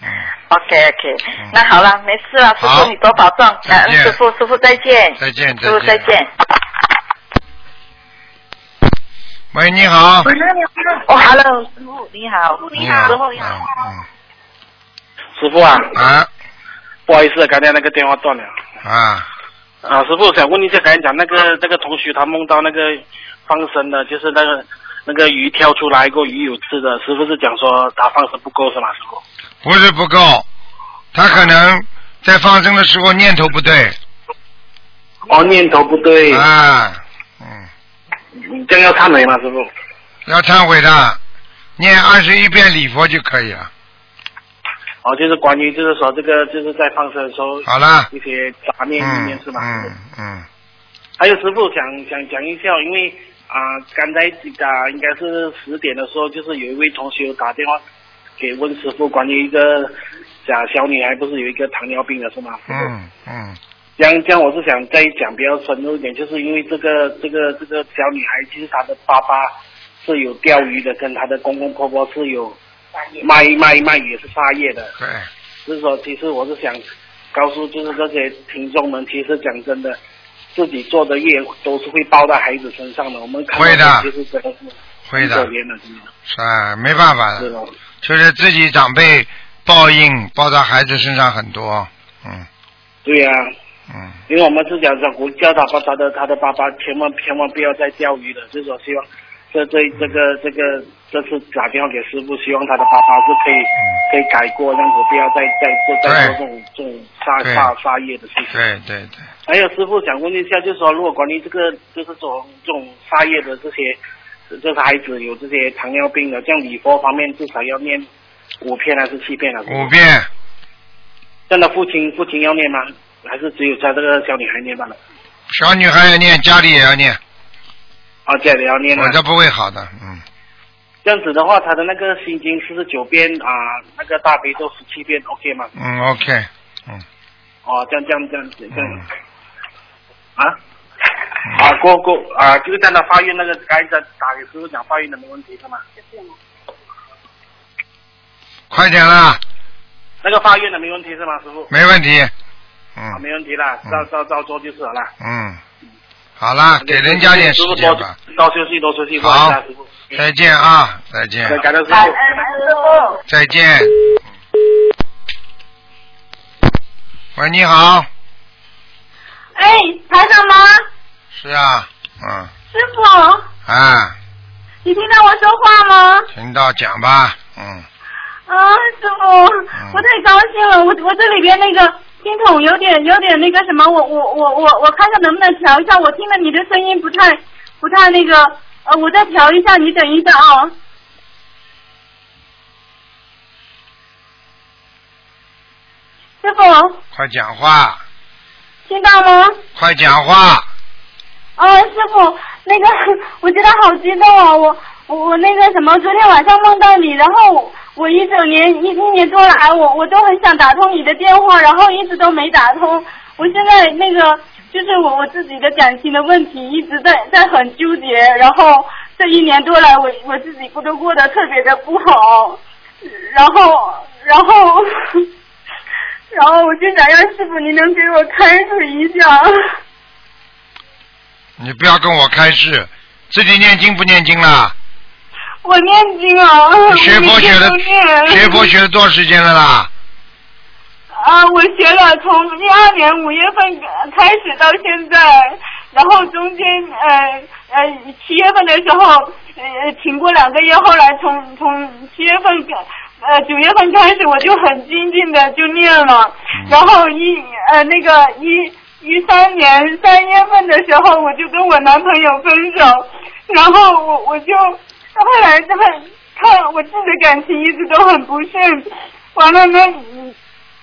嗯，？OK OK，、嗯那好了，没事了，师傅你多保重，感恩师傅，师傅再见，再见，师傅再见。喂，你好。哦，Hello，师傅你好，你好。师傅你好。嗯师傅啊，嗯啊不好意思，刚才那个电话断了。啊，啊，师傅想问一下，刚才讲那个那个同学他梦到那个放生的，就是那个那个鱼跳出来过，鱼有刺的，师傅是讲说他放生不够是吗？师傅？不是不够，他可能在放生的时候念头不对哦，念头不对，啊，嗯，这样要忏悔吗，师傅？要忏悔的，念二十一遍礼佛就可以了。哦，就是关于就是说这个就是在放生的时候，好了一些杂念意念是吧？嗯嗯，还有师傅想想讲一下，因为啊、刚才啊应该是十点的时候，就是有一位同学打电话给温师傅关于一个假小女孩不是有一个糖尿病的是吗？嗯嗯这样这样，我是想再讲比较深入一点，就是因为这个这个这个小女孩，其实她的爸爸是有钓鱼的，跟她的公公婆婆是有卖卖卖也是沙业的。对，就是说，其实我是想告诉就是这些听众们，其实讲真的，自己做的业都是会报到孩子身上的。我们看到会的其实真的是会的很可怜的，真的是啊，没办法的，是的。就是自己长辈报应报到孩子身上很多，嗯。对呀、嗯，因为我们是讲说，我叫他爸他的他的爸爸千万千万不要再钓鱼了，就是说希望这这这个这个这次打电话给师傅，希望他的爸爸是可以、可以改过，这样子不要再再做再做这种这种杀杀杀业的事情。对对对，还有师傅想问一下，就是说，如果关于这个就是说这种杀业的这些，就是孩子有这些糖尿病的，这样礼佛方面至少要念五遍还是七遍啊？五遍，这样的父亲父亲要念吗？还是只有他这个小女孩念罢了？小女孩要念，家里也要念，啊，家里要念啊否。则不会好的，嗯，这样子的话，他的那个心经四十九遍啊，那个大悲咒十七遍，OK 吗？嗯，OK，嗯哦，这样这样这样这样嗯啊啊，过过啊，就是在那发愿那个，刚才打给师傅讲发愿的没问题是吗？快点啦，那个发愿的没问题是吗，师傅？没问题，啊，嗯没问题啦，照照照做就是好了。嗯，好啦，给人家点时师傅多间吧，多休息多休息，不好。再见啊，再见，感恩师傅。恩师傅。再见。喂，你好，哎，台长吗？是啊，嗯，师傅，啊，你听到我说话吗？听到讲吧，嗯，啊，师傅，我太高兴了，我我这里边那个听筒有点有点那个什么，我我我我我看看能不能调一下，我听了你的声音不太不太那个，呃，我再调一下，你等一下啊。师傅，快讲话，听到吗？快讲话，啊，师傅，那个我觉得好激动啊！我我我那个什么，昨天晚上梦到你，然后我一整年一一年多来，我我都很想打通你的电话，然后一直都没打通。我现在那个就是我我自己的感情的问题一直在在很纠结，然后这一年多来我我自己过都过得特别的不好，然后然后 然后我就想让师傅您能给我开示一下。你不要跟我开示，自己念经不念经啦？我念经啊，学佛学了我每天都念学佛学了多少时间了啦？啊，我学了从一二年五月份开始到现在，然后中间呃呃七月份的时候呃停过两个月，后来从从七月份呃九月份开始我就很精进的就念了，然后一呃那个一一三年三月份的时候我就跟我男朋友分手，然后我我就后来这个他我自己的感情一直都很不顺，完了呢。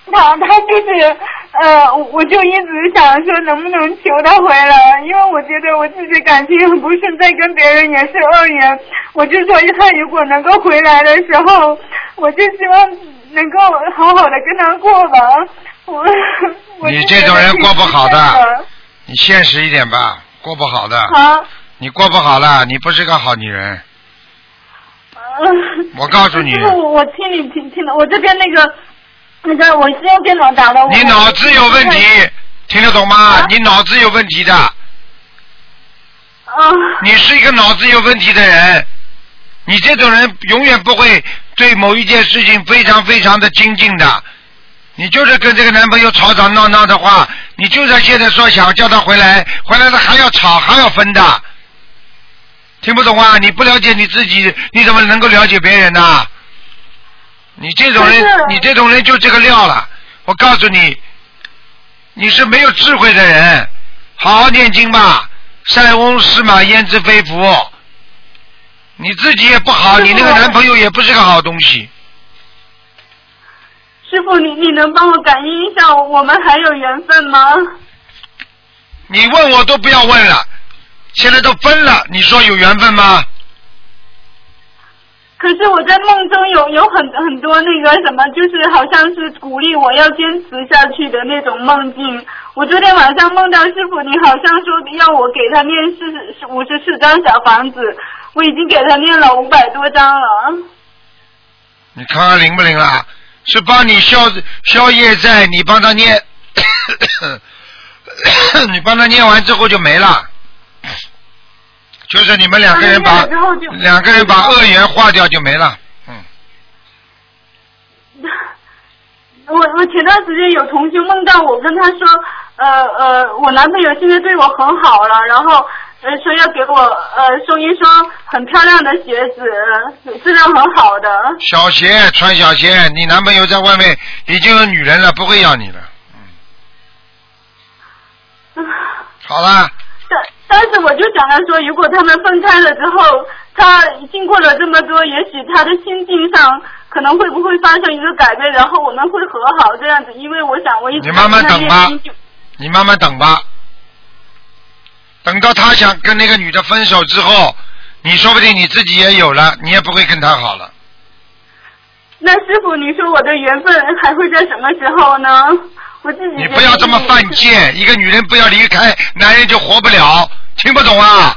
他他就是呃，我就一直想说能不能求他回来，因为我觉得我自己感情很不顺，再跟别人也是恶缘。我就说他如果能够回来的时候，我就希望能够好好的跟他过吧。我 我你这种人过不好的，你现实一点吧，过不好的。好，你过不好了，你不是个好女人。嗯我告诉你我，我听你听听的，我这边那个那个我是用电脑打的，你脑子有问题，听得懂吗？你脑子有问题的。啊。你是一个脑子有问题的人，你这种人永远不会对某一件事情非常非常的精进的。你就是跟这个男朋友吵吵闹闹的话，你就算现在说想叫他回来，回来他还要吵还要分的，听不懂啊？你不了解你自己，你怎么能够了解别人呢？你这种人，你这种人就这个料了。我告诉你，你是没有智慧的人，好好念经吧。塞翁失马焉知非福。你自己也不好，你那个男朋友也不是个好东西。师傅，你你能帮我感应一下，我们还有缘分吗？你问我都不要问了，现在都分了，你说有缘分吗？可是我在梦中有有很很多那个什么，就是好像是鼓励我要坚持下去的那种梦境。我昨天晚上梦到师傅，你好像说要我给他念四十五十四张小房子，我已经给他念了五百多张了。你看看灵不灵啦？是帮你消消业债，你帮他念，你帮他念完之后就没了。就是你们两个人把两个人把恶缘化掉就没了。嗯 我我前段时间有同学梦到我跟他说，呃呃，我男朋友现在对我很好了，然后呃说要给我呃送一双很漂亮的鞋子，呃质量很好的。小鞋穿小鞋，你男朋友在外面已经有女人了，不会要你了。嗯 好了，但但是我就想着说，如果他们分开了之后，他经过了这么多，也许他的心境上可能会不会发生一个改变，然后我们会和好这样子。因为我想我一直你慢慢在等吧你慢慢等吧，等到他想跟那个女的分手之后，你说不定你自己也有了，你也不会跟他好了。那师傅，你说我的缘分还会在什么时候呢？我自己你不要这么犯贱，一个女人不要离开男人就活不了，听不懂啊？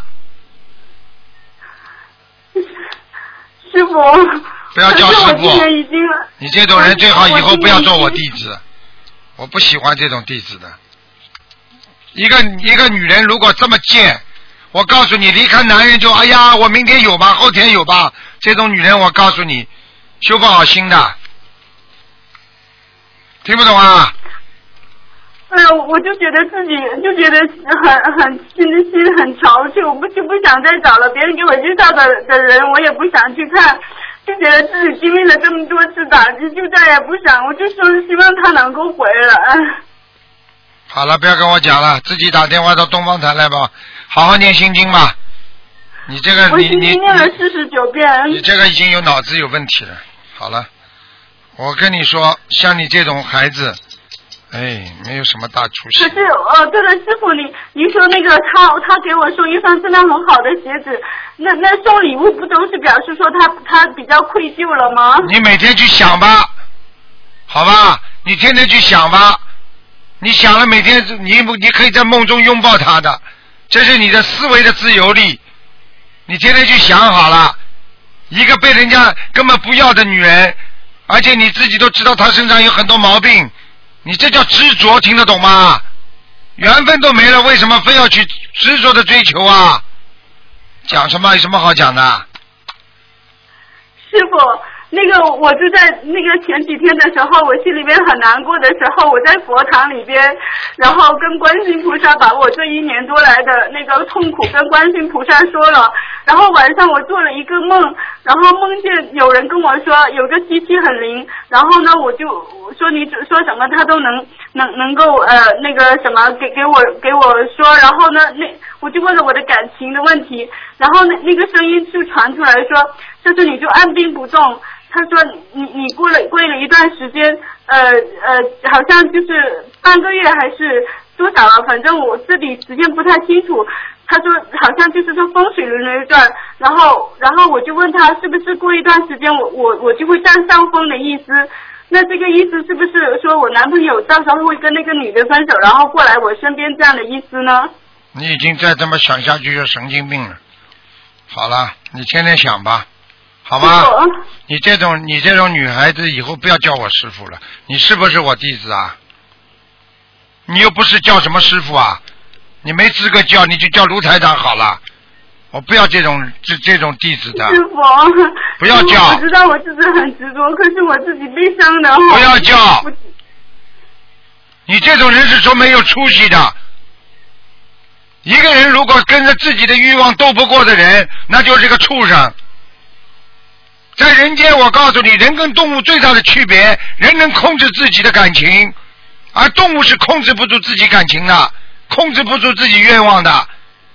师傅，不要叫师傅你这种人最好以后不要做我我弟子，我不喜欢这种弟子的。一个一个女人如果这么贱，我告诉你，离开男人就哎呀，我明天有吧，后天有吧，这种女人我告诉你，修不好心的。听不懂啊？哎呀，我就觉得自己就觉得很很心心很憔悴，我不就不想再找了。别人给我介绍的的人，我也不想去看，就觉得自己经历了这么多次打击，就再也不想。我就说希望他能够回来。好了，不要跟我讲了，自己打电话到东方台来吧，好好念心经吧。你这个你你念了四十九遍。你这个已经有脑子有问题了。好了，我跟你说，像你这种孩子，哎，没有什么大出息可。是哦，对了，师傅，你您说那个他他给我送一双质量很好的鞋子，那那送礼物不都是表示说他他比较愧疚了吗？你每天去想吧，好吧？你天天去想吧，你想了每天你你可以在梦中拥抱他的，这是你的思维的自由力。你天天去想好了，一个被人家根本不要的女人，而且你自己都知道她身上有很多毛病，你这叫执着，听得懂吗？缘分都没了，为什么非要去执着的追求啊？讲什么？有什么好讲的？师傅，那个我就在那个前几天的时候，我心里边很难过的时候，我在佛堂里边，然后跟观世音菩萨把我这一年多来的那个痛苦跟观世音菩萨说了，然后晚上我做了一个梦，然后梦见有人跟我说有个机器很灵，然后呢我就说你说什么他都能能能够呃那个什么给给我给我说，然后呢那我就问了我的感情的问题，然后那那个声音就传出来说，就是你就按兵不动。他说你你过了过了一段时间，呃呃，好像就是半个月还是多少啊，反正我这里时间不太清楚。他说好像就是说风水轮流转，然后然后我就问他是不是过一段时间我我我就会占上风的意思。那这个意思是不是说我男朋友到时候会跟那个女的分手，然后过来我身边这样的意思呢？你已经再这么想下去就神经病了。好了，你天天想吧，好吗？你这种你这种女孩子以后不要叫我师傅了，你是不是我弟子啊？你又不是叫什么师傅啊？你没资格叫，你就叫卢台长好了。我不要这种这这种弟子的，师傅，不要叫我知道我自己很执着，可是我自己悲伤的。不要叫你这种人是说没有出息的。一个人如果跟着自己的欲望斗不过的人，那就是个畜生。在人间，我告诉你，人跟动物最大的区别，人能控制自己的感情，而动物是控制不住自己感情的，控制不住自己愿望的。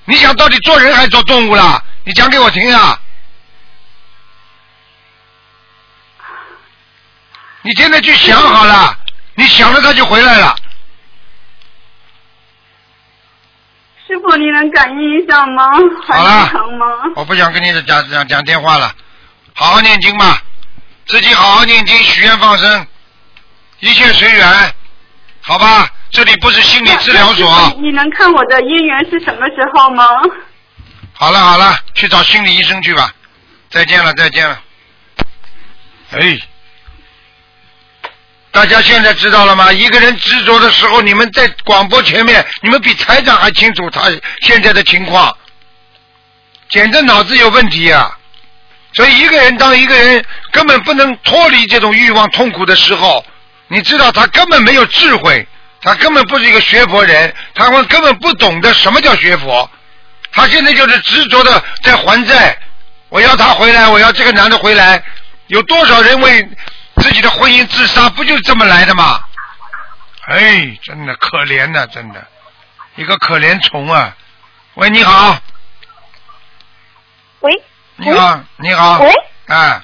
你想到底做人还是做动物啦？你讲给我听啊！你现在去想好了，你想了他就回来了。师傅，你能感应一下吗？好了？我不想跟你讲讲讲电话了，好好念经吧，自己好好念经，许愿放生，一切随缘，好吧？这里不是心理治疗所。你能看我的姻缘是什么时候吗？好了好了，去找心理医生去吧。再见了再见了。哎，大家现在知道了吗？一个人执着的时候，你们在广播前面，你们比台长还清楚他现在的情况，简直脑子有问题啊！所以一个人当一个人根本不能脱离这种欲望痛苦的时候，你知道他根本没有智慧，他根本不是一个学佛人，他们根本不懂得什么叫学佛。他现在就是执着的在还债，我要他回来，我要这个男的回来。有多少人为自己的婚姻自杀，不就是这么来的吗？哎，真的可怜呐、真的，一个可怜虫啊！喂，你好，喂，你好，你好，喂，哎，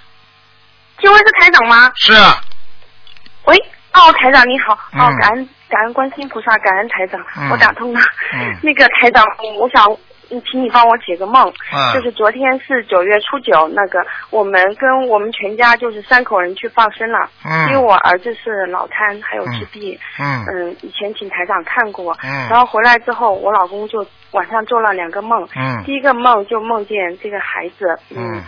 请问是台长吗？是。啊，喂，哦，台长你好，哦嗯，感恩感恩观世音菩萨，感恩台长，嗯。我打通了。嗯。那个台长，我想嗯请你帮我解个梦，嗯。就是昨天是九月初九，那个我们跟我们全家就是三口人去放生了，嗯。因为我儿子是脑瘫，还有自闭，嗯。嗯，以前请台长看过，嗯。然后回来之后，我老公就晚上做了两个梦，嗯第一个梦就梦见这个孩子，嗯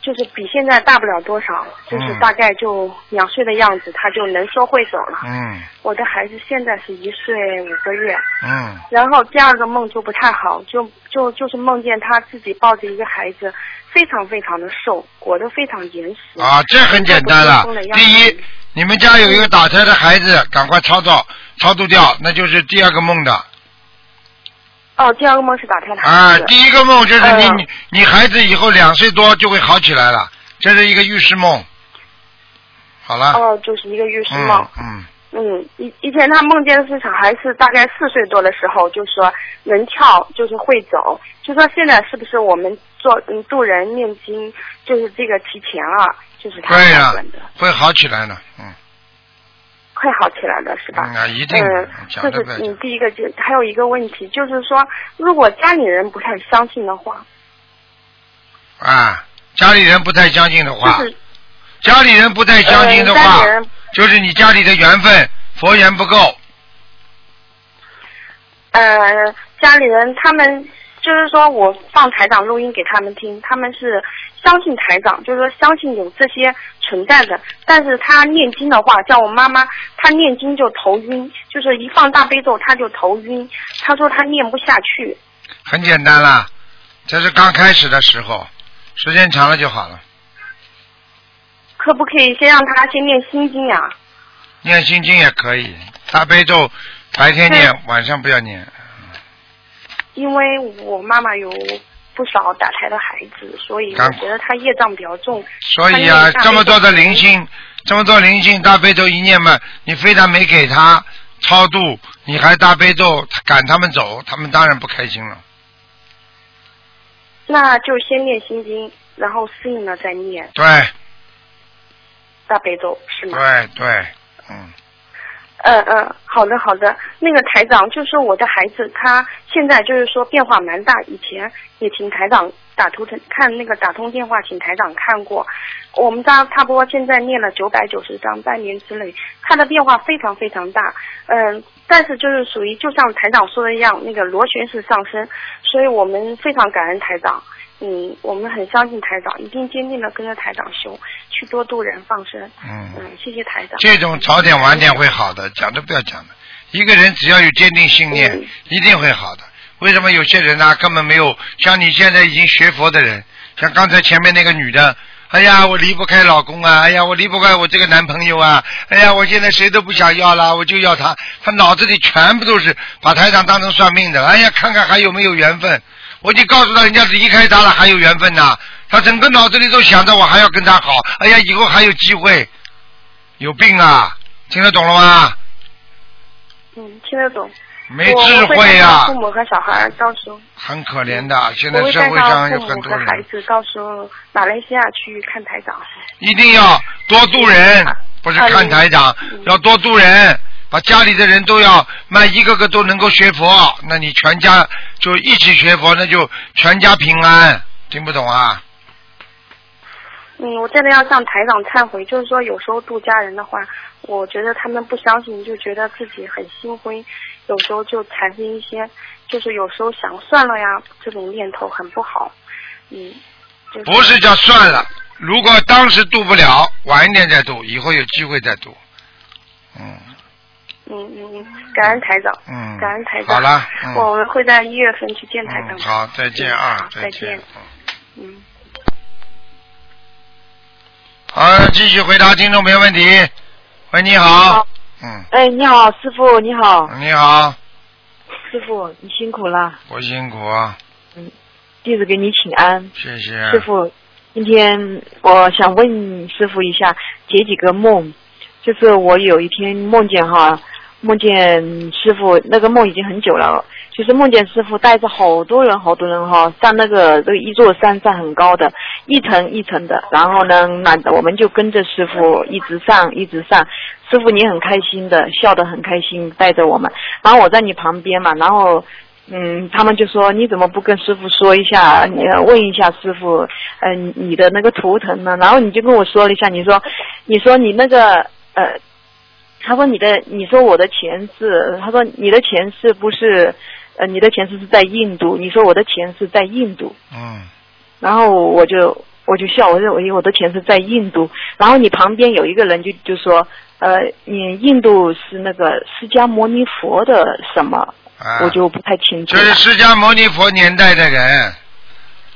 就是比现在大不了多少，就是嗯大概就两岁的样子，他就能说会走了。嗯我的孩子现在是一岁五个月，嗯然后第二个梦就不太好，就就就是梦见他自己抱着一个孩子，非常非常的瘦，裹得非常严实。啊，这很简单了。第一，你们家有一个打胎的孩子，赶快超度超度掉，那就是第二个梦的。哦，第二个梦是打开的孩啊。，第一个梦就是你、呃你你孩子以后两岁多就会好起来了，这是一个预示梦。好了。哦，就是一个预示梦。嗯嗯，以以前他梦见的是小孩是大概四岁多的时候，就说能跳，就是会走，就说现在是不是我们做嗯渡人念经，就是这个提前了，就是他对呀、标准的，会好起来的，嗯，快好起来了是吧？嗯啊，一定嗯，这是你第一个，就还有一个问题，就是说，如果家里人不太相信的话，啊，家里人不太相信的话，就是家里人不太相信的话就是你家里的缘分佛缘不够，呃，家里人他们就是说我放台长录音给他们听，他们是相信台长，就是说相信有这些存在的。但是他念经的话，叫我妈妈，她念经就头晕，就是一放大悲咒他就头晕，他说他念不下去。很简单啦，这是刚开始的时候，时间长了就好了。可不可以先让他先念心经呀、念心经也可以，大悲咒白天念，晚上不要念。因为我妈妈有不少打胎的孩子，所以我觉得他业障比较重。所以啊，这么多的灵性，这么多灵性，大悲咒一念嘛，你非但没给他超度，你还大悲咒赶他们走，他们当然不开心了。那就先念心经，然后适应了再念对大悲咒，是吗？对对，嗯，嗯嗯，好的好的。那个台长，就是我的孩子，他现在就是说变化蛮大，以前也请台长打图腾看那个打通电话，请台长看过。我们家差不多现在念了九百九十张，半年之内，他的变化非常非常大。嗯，但是就是属于就像台长说的一样，那个螺旋式上升，所以我们非常感恩台长。嗯，我们很相信台长，一定坚定的跟着台长修，去多度人放生。嗯嗯，谢谢台长。这种早点晚点会好的，讲都不要讲的。一个人只要有坚定信念，一定会好的。为什么有些人呢、根本没有像你现在已经学佛的人，像刚才前面那个女的，哎呀，我离不开老公啊，哎呀，我离不开我这个男朋友啊，哎呀，我现在谁都不想要了，我就要他。他脑子里全部都是把台长当成算命的，哎呀，看看还有没有缘分。我已经告诉他，人家离开他了还有缘分呐、他整个脑子里都想着我还要跟他好，哎呀，以后还有机会。有病啊！听得懂了吗？嗯，听得懂。没智慧呀、上父母和小孩儿到时候。很可怜的。现在社会上有很多孩子，到时候马来西亚去看台长。一定要多度人，不是啊看台长，要多度人，把家里的人都要，那一个个都能够学佛，那你全家就一起学佛，那就全家平安。听不懂啊？嗯，我真的要向台长忏悔，就是说有时候度家人的话，我觉得他们不相信，就觉得自己很心灰，有时候就产生一些，就是有时候想算了呀这种念头很不好。嗯，就是、不是叫算了，如果当时度不了，晚一点再度，以后有机会再度。嗯嗯嗯嗯，感恩台长，嗯，感恩台长。好了，嗯我们会在一月份去见台长嗯，。好，再见啊，再见见。嗯。好，继续回答听众朋友问题。喂，你好。嗯，哎，你好，师傅，你好，你好，师傅，你辛苦了，不辛苦啊，弟子给你请安。谢谢。师傅，今天我想问师傅一下，解几个梦。就是我有一天梦见哈，梦见师傅，那个梦已经很久了，就是梦见师傅带着好多人，好多人哈，上那个这个一座山上很高的，一层一层的，然后呢，那我们就跟着师傅一直上，一直上。师傅你很开心的，笑得很开心，带着我们。然后我在你旁边嘛，然后嗯，他们就说你怎么不跟师傅说一下？你问一下师傅，嗯、你的那个图腾呢？然后你就跟我说了一下，你说，你说你那个呃，他说你的，你说我的前世，他说你的前世不是，呃，你的前世是在印度，你说我的前世在印度，嗯，然后我就我就笑，我认为我的前世在印度，然后你旁边有一个人就就说，呃，你印度是那个释迦牟尼佛的什么？啊我就不太清楚这。是释迦牟尼佛年代的人。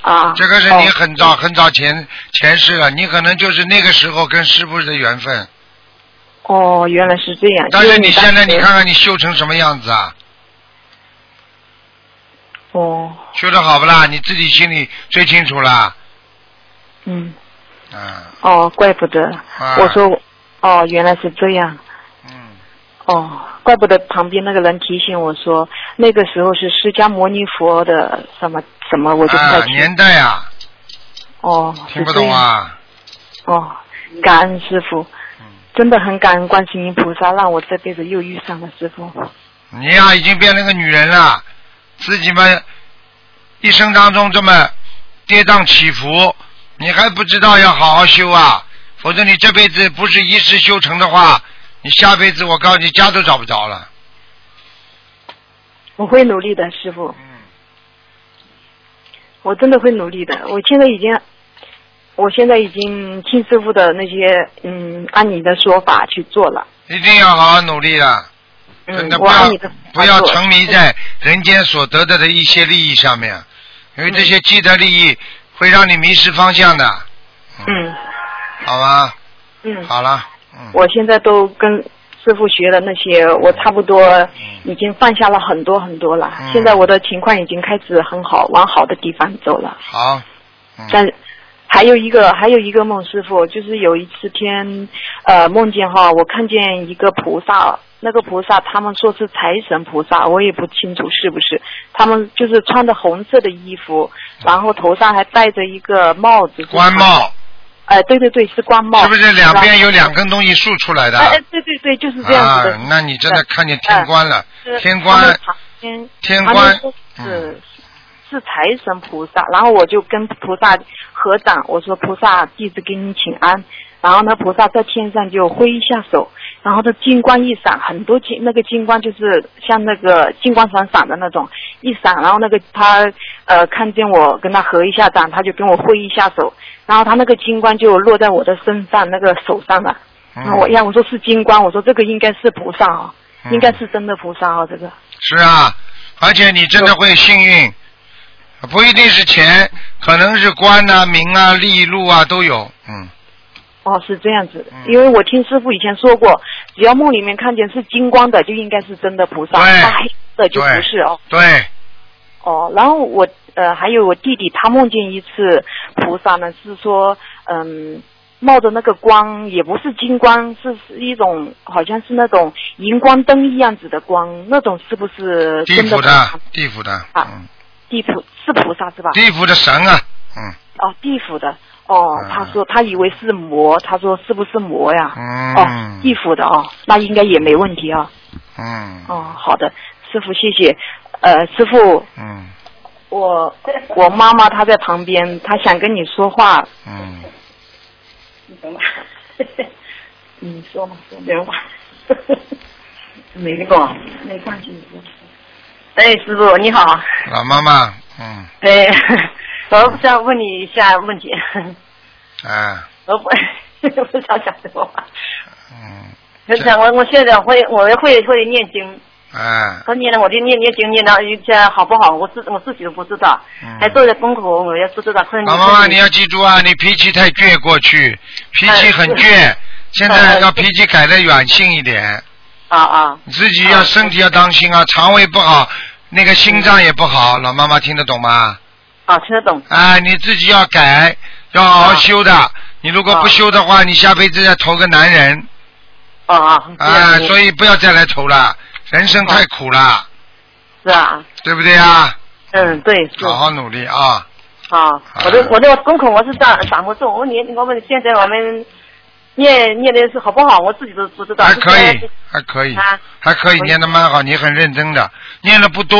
啊。这个是你很早很早前前世了，你可能就是那个时候跟师傅的缘分。哦，原来是这样。但是你现在你看看你修成什么样子啊？哦，修的好不啦？你自己心里最清楚啦。嗯，啊，哦，怪不得。啊我说，哦，原来是这样。嗯。哦，怪不得旁边那个人提醒我说，那个时候是释迦牟尼佛的什么什么，我就不太啊，清楚。年代啊，哦，听不懂。啊？哦，感恩师傅，嗯真的很感恩观世音菩萨，让我这辈子又遇上了师傅。你呀、已经变成个女人了，自己嘛一生当中这么跌宕起伏，你还不知道要好好修啊？否则你这辈子不是一世修成的话，你下辈子我告诉你家都找不着了。我会努力的，师傅。嗯。我真的会努力的。我现在已经，我现在已经听师傅的那些，嗯，按你的说法去做了。一定要好好努力了，真的嗯，不要不要沉迷在人间所得的的一些利益上面，因为这些既得利益会让你迷失方向的，嗯好吧？嗯。好了，嗯我现在都跟师傅学的那些，我差不多已经放下了很多很多了。嗯现在我的情况已经开始很好，往好的地方走了。好，但还有一个还有一个梦，师傅就是有一次天，呃，梦见哈，我看见一个菩萨，那个菩萨他们说是财神菩萨，我也不清楚是不是。他们就是穿着红色的衣服，然后头上还戴着一个帽子，官帽。哎、对对对，是官帽。是不是两边有两？根东西竖出来的？哎哎，对对对，就是这样子的。啊，那你真的看见天官了，是天官天官他们说是是财神菩萨，然后我就跟菩萨合掌，我说菩萨弟子给你请安，然后呢菩萨在天上就挥一下手，然后他金光一闪，很多金那个金光就是像那个金光闪闪的那种一闪，然后那个他呃看见我跟他合一下掌，他就跟我挥一下手，然后他那个金光就落在我的身上那个手上了。嗯然后我呀，我说是金光，我说这个应该是菩萨哦，应该是真的菩萨哦，这个。是啊，而且你真的会幸运，不一定是钱，可能是官啊、名啊、利禄啊都有，嗯，哦，是这样子，因为我听师傅以前说过，只要梦里面看见是金光的，就应该是真的菩萨，对。发黑的就不是哦。对，哦，然后我呃还有我弟弟，他梦见一次菩萨呢，是说嗯冒着那个光，也不是金光，是是一种好像是那种荧光灯一样子的光，那种是不是地府的，地府的，啊？地府是菩萨是吧？地府的神啊，嗯哦，地府的。哦，他说他以为是魔，他说是不是魔呀？嗯哦，地府的哦，那应该也没问题啊。嗯哦，好的，师傅谢谢。呃，师傅，嗯我我妈妈她在旁边，她想跟你说话。嗯，你等吧。你说嘛，说别话。没关没关系，你说。哎，师傅你好，老妈妈，嗯，哎，我想问你一下问题，啊，我不 不想讲什么话，嗯，我想我我现在会我会会念经，啊，他念了我就念念经念到一天好不好？我自我自己都不知道，还做着功课我也不知道。老妈妈，你要记住啊，你脾气太倔，过去脾气很哎。倔，现在要脾气改的软性一点。啊啊，你自己要身体要当心啊，肠胃不好，那个心脏也不好。老妈妈听得懂吗？啊，听得懂。啊，你自己要改，要好好修的。你如果不修的话，你下辈子要投个男人。啊啊。啊，所以不要再来投了，人生太苦了，是啊，对不对啊？嗯，对，好好努力啊！啊，我的我的功课我是掌掌握住，我你我们现在我们念念的是好不好，我自己都不知道。还可以，还可以，啊还可以，念的蛮好，你很认真的，念的不多，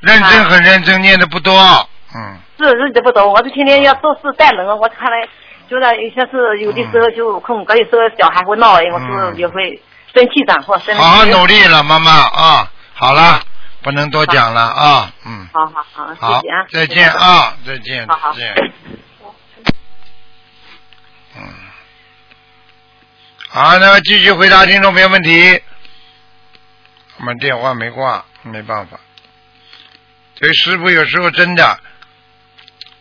认真很认真，念的不多，嗯，是日子不多，我是天天要做事带人，我看来就是有些事有的时候就有空，有时候小孩会闹，我是也会生气长或生气。好好努力了，妈妈啊，好了，不能多讲了啊，嗯，好好好，再见啊，再见，好好。再见。嗯，好，那么继续回答听众朋友问题。我们电话没挂，没办法。所以师傅有时候真的，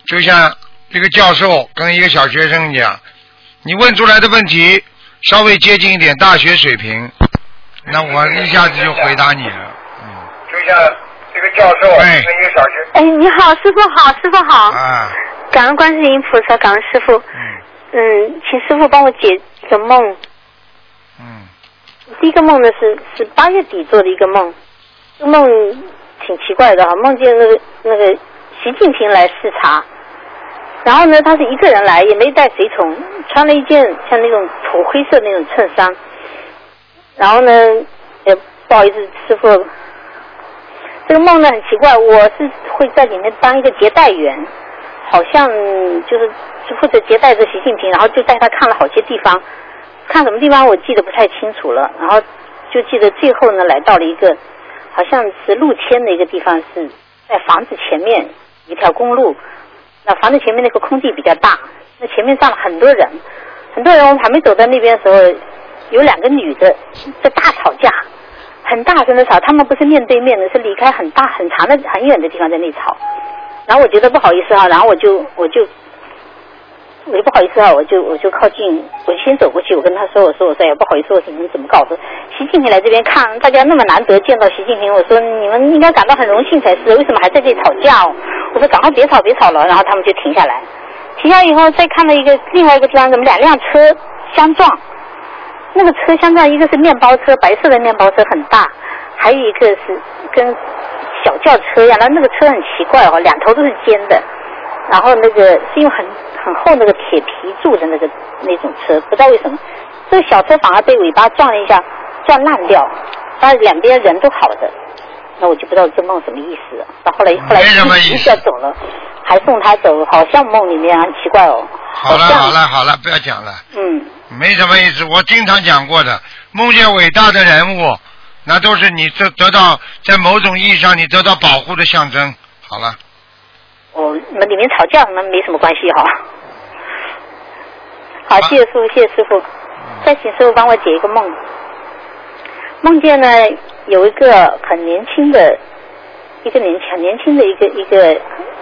就像一个教授跟一个小学生一样，你问出来的问题稍微接近一点大学水平，那我一下子就回答你了。嗯，就像这个教授跟一个小学哎，你好，师傅好，师傅好。啊，感恩观世音菩萨，感恩师傅。嗯。请师傅帮我解个梦。第一个梦呢是是八月底做的一个梦，这个梦挺奇怪的哈，梦见那个那个习近平来视察，然后呢他是一个人来，也没带随从，穿了一件像那种土灰色那种衬衫，然后呢，也不好意思，师傅，这个梦呢很奇怪，我是会在里面当一个接待员，好像就是是负责接待着习近平，然后就带他看了好些地方，看什么地方我记得不太清楚了，然后就记得最后呢来到了一个好像是路签的一个地方，是在房子前面一条公路，那房子前面那个空地比较大，那前面站了很多人，很多人我们还没走到那边的时候，有两个女的在大吵架，很大声的吵，他们不是面对面的，是离开很大很长的很远的地方在那吵，然后我觉得不好意思啊，然后我就我就。我就不好意思啊，我就我就靠近，我就先走过去，我跟他说，我说我说哎不好意思，我说你怎么搞的？习近平来这边看，大家那么难得见到习近平，我说你们应该感到很荣幸才是，为什么还在这里吵架？我说赶快别吵别吵了，然后他们就停下来，停下以后再看到一个另外一个地方，怎么两辆车相撞？那个车相撞，一个是面包车，白色的面包车很大，还有一个是跟小轿车一样，那那个车很奇怪哦，两头都是尖的，然后那个是用很很厚那个铁皮做的那个那种车，不知道为什么，这个小车反而被尾巴撞了一下，撞烂掉，但是两边人都好的，那我就不知道这梦什么意思。到后来后来一下走了，还送他走，好像梦里面很奇怪哦。好了好了好了，不要讲了。嗯。没什么意思，我经常讲过的，梦见伟大的人物，那都是你得得到在某种意义上你得到保护的象征。好了。哦，那里面吵架那没什么关系哈。好，谢谢师傅，谢谢师傅。再请师傅帮我解一个梦。梦见呢有一个很年轻的，一个年很年轻的一个一个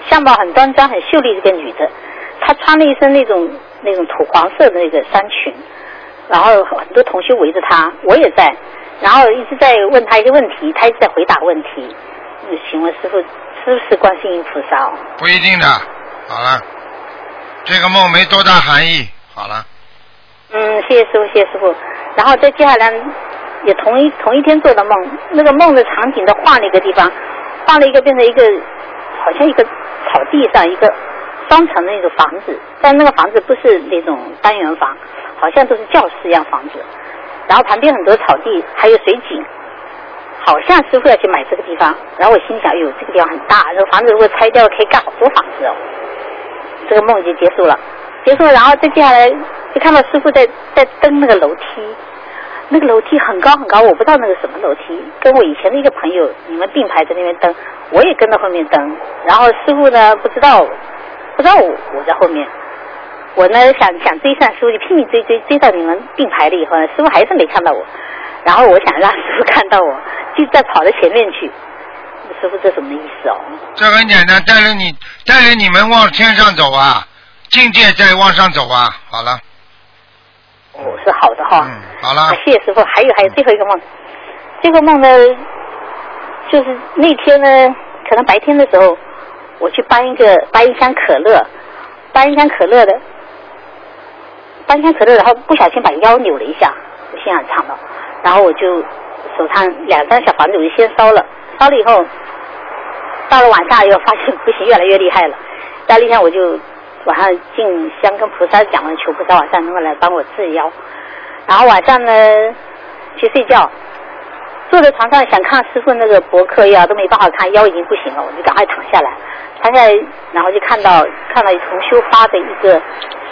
相貌很端庄、很秀丽的一个女的，她穿了一身那种那种土黄色的那个衫裙，然后很多同学围着她，我也在，然后一直在问她一个问题，她一直在回答问题。请问师傅是不是观世音菩萨哦？不一定的，好了，这个梦没多大含义，好了。嗯，谢谢师傅，谢谢师傅。然后再接下来也同一同一天做的梦，那个梦的场景的换了一个地方，换了一个变成一个好像一个草地上一个双层的那个房子，但那个房子不是那种单元房，好像都是教室一样房子。然后旁边很多草地，还有水井，好像师傅要去买这个地方。然后我心想，哟，这个地方很大，这个房子如果拆掉，可以盖好多房子哦。这个梦就结束了，结束，然后再接下来就看到师傅在在登那个楼梯，那个楼梯很高很高，我不知道那个什么楼梯，跟我以前的一个朋友，你们并排在那边登，我也跟到后面登，然后师傅呢不知道不知道我我在后面，我呢想想追上师傅，就拼命追追追到你们并排了以后呢，师傅还是没看到我，然后我想让师傅看到我，就在跑到前面去，师傅这什么意思哦？这很简单，带着你带着你们往天上走啊，境界在往上走啊。好了，哦，是好的哈。嗯，好了。谢谢师傅。还有还有最后一个梦，这个梦呢，就是那天呢，可能白天的时候，我去搬一个搬一箱可乐，搬一箱可乐的，搬一箱可乐，然后不小心把腰扭了一下，我心想惨了，然后我就手上两张小房子我就先烧了，烧了以后。到了晚上又发现不行，越来越厉害了。到那天我就晚上进香跟菩萨讲完，求菩萨晚上能够来帮我治腰。然后晚上呢去睡觉，坐在床上想看师傅那个博客呀，都没办法看，腰已经不行了，我就赶快躺下来。躺下来，然后就看到看到重修发的一个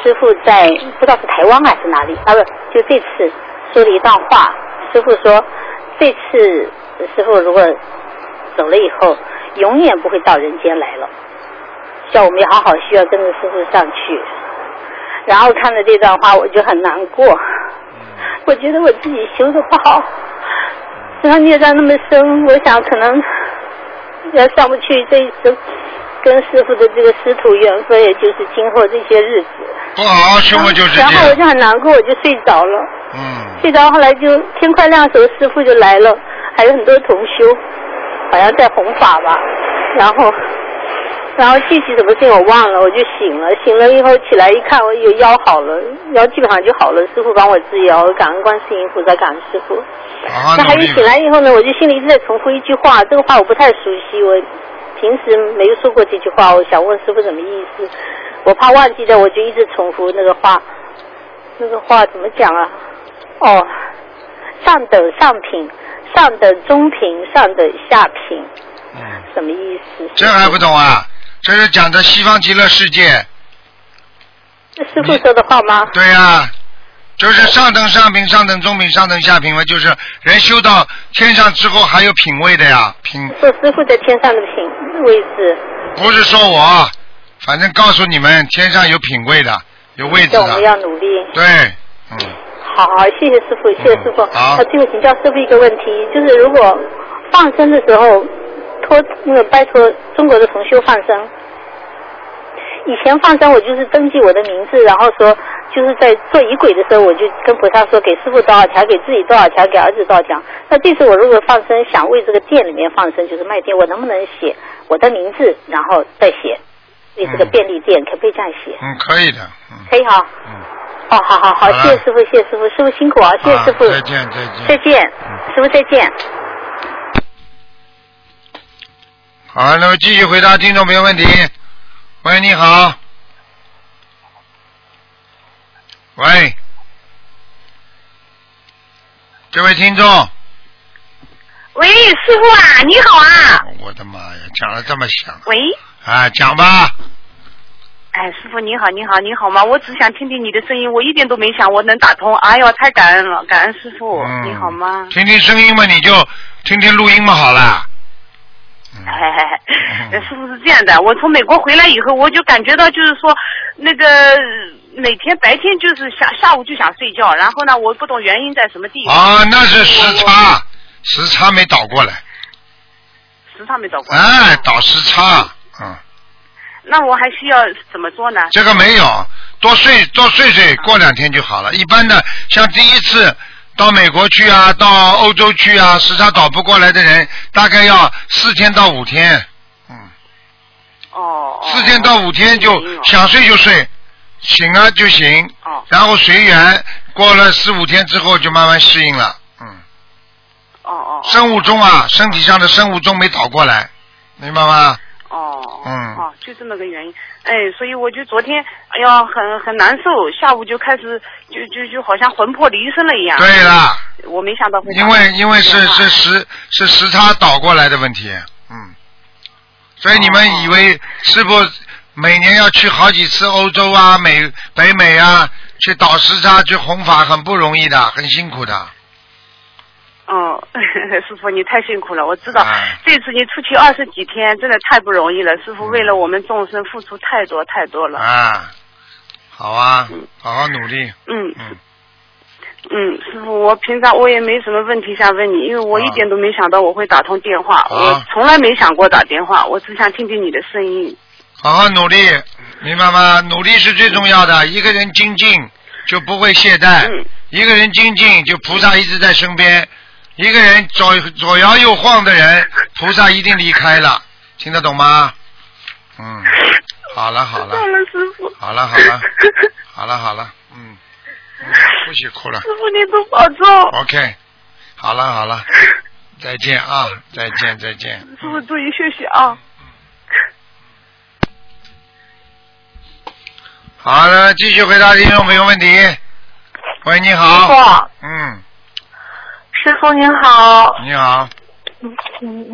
师傅在不知道是台湾还是哪里，啊不就这次说了一段话，师傅说这次师傅如果走了以后。永远不会到人间来了，叫我们要好好需要跟着师傅上去。然后看了这段话，我就很难过。我觉得我自己修的不好，然后孽障那么深，我想可能要上不去这一生跟师傅的这个师徒缘分，也就是今后这些日子。不好好修，就是然后我就很难过，我就睡着了。嗯。睡着，后来就天快亮的时候，师傅就来了，还有很多同修。好像在弘法吧，然后，然后具体什么事情我忘了，我就醒了，醒了以后起来一看，我有腰好了，腰基本上就好了，师傅帮我治腰，感恩观世音菩萨，感恩师傅。那还有醒来以后呢，我就心里一直在重复一句话，这个话我不太熟悉，我平时没有说过这句话，我想问师傅什么意思，我怕忘记的，我就一直重复那个话，那个话怎么讲啊？哦，上等上品。上等中品，上等下品，嗯，什么意思？这还不懂啊？这是讲的西方极乐世界。这师傅说的话吗？对呀，就是上等上品、上等中品、上等下品嘛，就是人修到天上之后还有品位的呀，品说师傅在天上的品位置，不是说我，反正告诉你们，天上有品位的，有位置叫我们的，要努力。对，嗯好，谢谢师傅，谢谢师傅。好那最后请教师傅一个问题，就是如果放生的时候，托那个拜托中国的同修放生，以前放生我就是登记我的名字，然后说就是在做仪轨的时候，我就跟菩萨说给师傅多少条，给自己多少条，给儿子多少条。那这次我如果放生，想为这个店里面放生，就是卖店，我能不能写我的名字，然后再写？为这个便利店，可不可以这样写？嗯，可以的，可以哈。嗯哦，好好好，好谢谢师傅，谢谢师傅，师傅辛苦啊，谢谢师傅。再见再见。再见，师傅再见。好，那么继续回答听众朋友问题。喂，你好。喂，这位听众，喂，师傅啊，你好啊。我的妈呀，讲的这么响喂，啊！讲吧，哎，师傅你好，你好，你好吗？我只想听听你的声音，我一点都没想我能打通。哎呦，太感恩了，感恩师傅，嗯你好吗？听听声音嘛，你就听听录音嘛，好了。嘿嘿嘿，呃师傅是这样的，我从美国回来以后，我就感觉到就是说，那个每天白天就是下下午就想睡觉，然后呢，我不懂原因在什么地方。啊，那是时差，时差没倒过来，时差没倒过来。哎，倒时差，嗯，那我还需要怎么做呢？这个没有，多睡多睡睡，过两天就好了。一般的，像第一次到美国去啊，到欧洲去啊，时差倒不过来的人，大概要四天到五天，嗯哦。四天到五天就想睡就睡，醒了就醒，哦然后随缘，过了四五天之后就慢慢适应了。嗯哦哦。生物钟啊，身体上的生物钟没倒过来，明白吗？哦。嗯。哦，就这么个原因。哎，所以我就昨天，哎呀，很很难受，下午就开始就就就好像魂魄离身了一样。对了。我没想到会因为因为是是时是时差倒过来的问题，嗯，所以你们以为是不每年要去好几次欧洲啊、美北美啊，去倒时差、去弘法，很不容易的，很辛苦的。哦，师傅你太辛苦了，我知道、哎这次你出去二十几天，真的太不容易了。师傅为了我们众生付出太多太多了。啊，好啊，好好努力。嗯嗯嗯，师傅，我平常我也没什么问题想问你，因为我一点都没想到我会打通电话，我从来没想过打电话，我只想听听你的声音。好好努力，明白吗？努力是最重要的。一个人精进就不会懈怠，一个人精进就菩萨一直在身边。一个人左左摇右晃的人，菩萨一定离开了，听得懂吗？嗯，好了好了，懂了，师傅。好了好了，好了好了，嗯，嗯不许哭了师傅，你多保重。，OK，好了好了，再见啊，再见再见。师傅注意休息啊。好了，继续回答听众朋友问题。喂，你好。师傅嗯，师傅您好，你好。嗯嗯，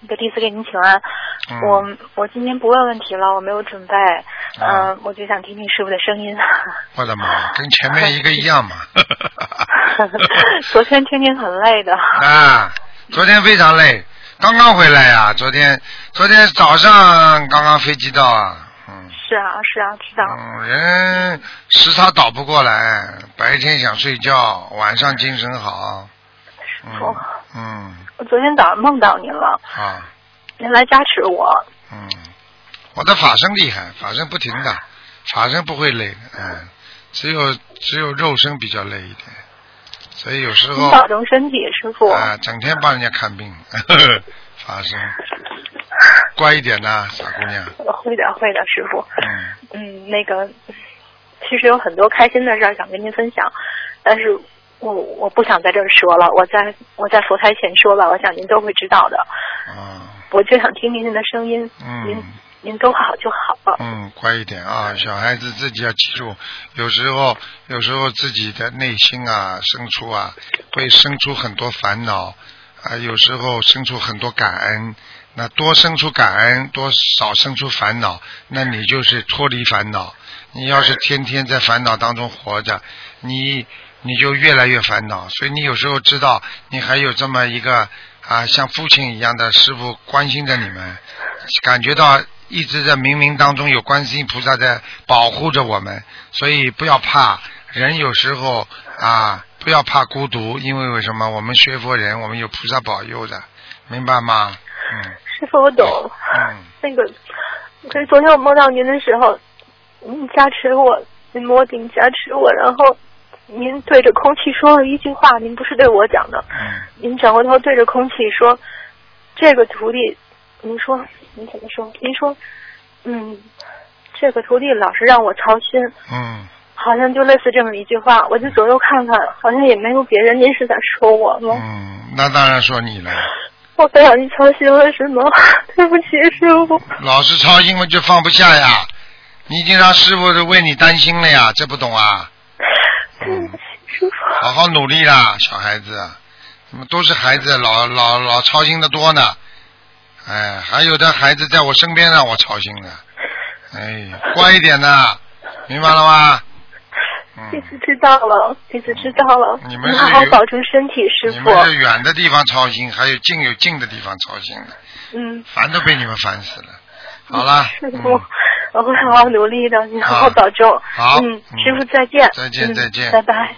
那个弟子给您请安。嗯我我今天不问问题了，我没有准备，嗯、我就想听听师傅的声音。我的妈，跟前面一个一样嘛。昨天天天很累的。啊，昨天非常累，刚刚回来呀、昨天昨天早上刚刚飞机到啊。是啊是啊，知道。嗯，人时差倒不过来，白天想睡觉，晚上精神好。嗯傅嗯。我昨天早上梦到您了，啊，您来加持我。嗯。我的法身厉害，法身不停的，法身不会累的，嗯，只有只有肉身比较累一点，所以有时候您保重身体，师傅。啊，整天帮人家看病，法身，乖一点呐，傻姑娘，会的会的，师傅。嗯。嗯，那个，其实有很多开心的事儿想跟您分享，但是我我不想在这儿说了，我在我在佛台前说吧，我想您都会知道的。嗯我就想听听您的声音，嗯您嗯您都好就好了。嗯，乖一点啊，小孩子自己要记住，有时候有时候自己的内心啊，生出啊，会生出很多烦恼啊，有时候生出很多感恩。那多生出感恩，多少生出烦恼，那你就是脱离烦恼。你要是天天在烦恼当中活着，你你就越来越烦恼。所以你有时候知道，你还有这么一个啊，像父亲一样的师傅关心着你们，感觉到一直在冥冥当中有观世音菩萨在保护着我们，所以不要怕。人有时候啊，不要怕孤独，因为为什么？我们学佛人，我们有菩萨保佑的，明白吗？嗯师傅，我懂。嗯。那个，可是昨天我梦到您的时候，您加持我，您摸顶加持我，然后您对着空气说了一句话，您不是对我讲的，嗯您转过头对着空气说：“这个徒弟，您说您怎么说？您说，嗯，这个徒弟老是让我操心，嗯，好像就类似这么一句话。我就左右看看，好像也没有别人。您是在说我吗？嗯，那当然说你了。我不让你操心了是吗？对不起，师傅。老是操心我，就放不下呀。你已经让师傅都为你担心了呀，这不懂啊？嗯，好好努力啦，小孩子，怎么都是孩子，老老老操心的多呢。哎，还有的孩子在我身边让我操心呢，哎，乖一点呢，明白了吗？弟子知道了，弟子知道了。你们是好好保重身体，师傅。你们是远的地方操心，还有近有近的地方操心的，嗯，烦都被你们烦死了。好了，师傅，我会好好努力的，你好好好保重。好嗯，师傅再见。再见嗯再见。拜拜。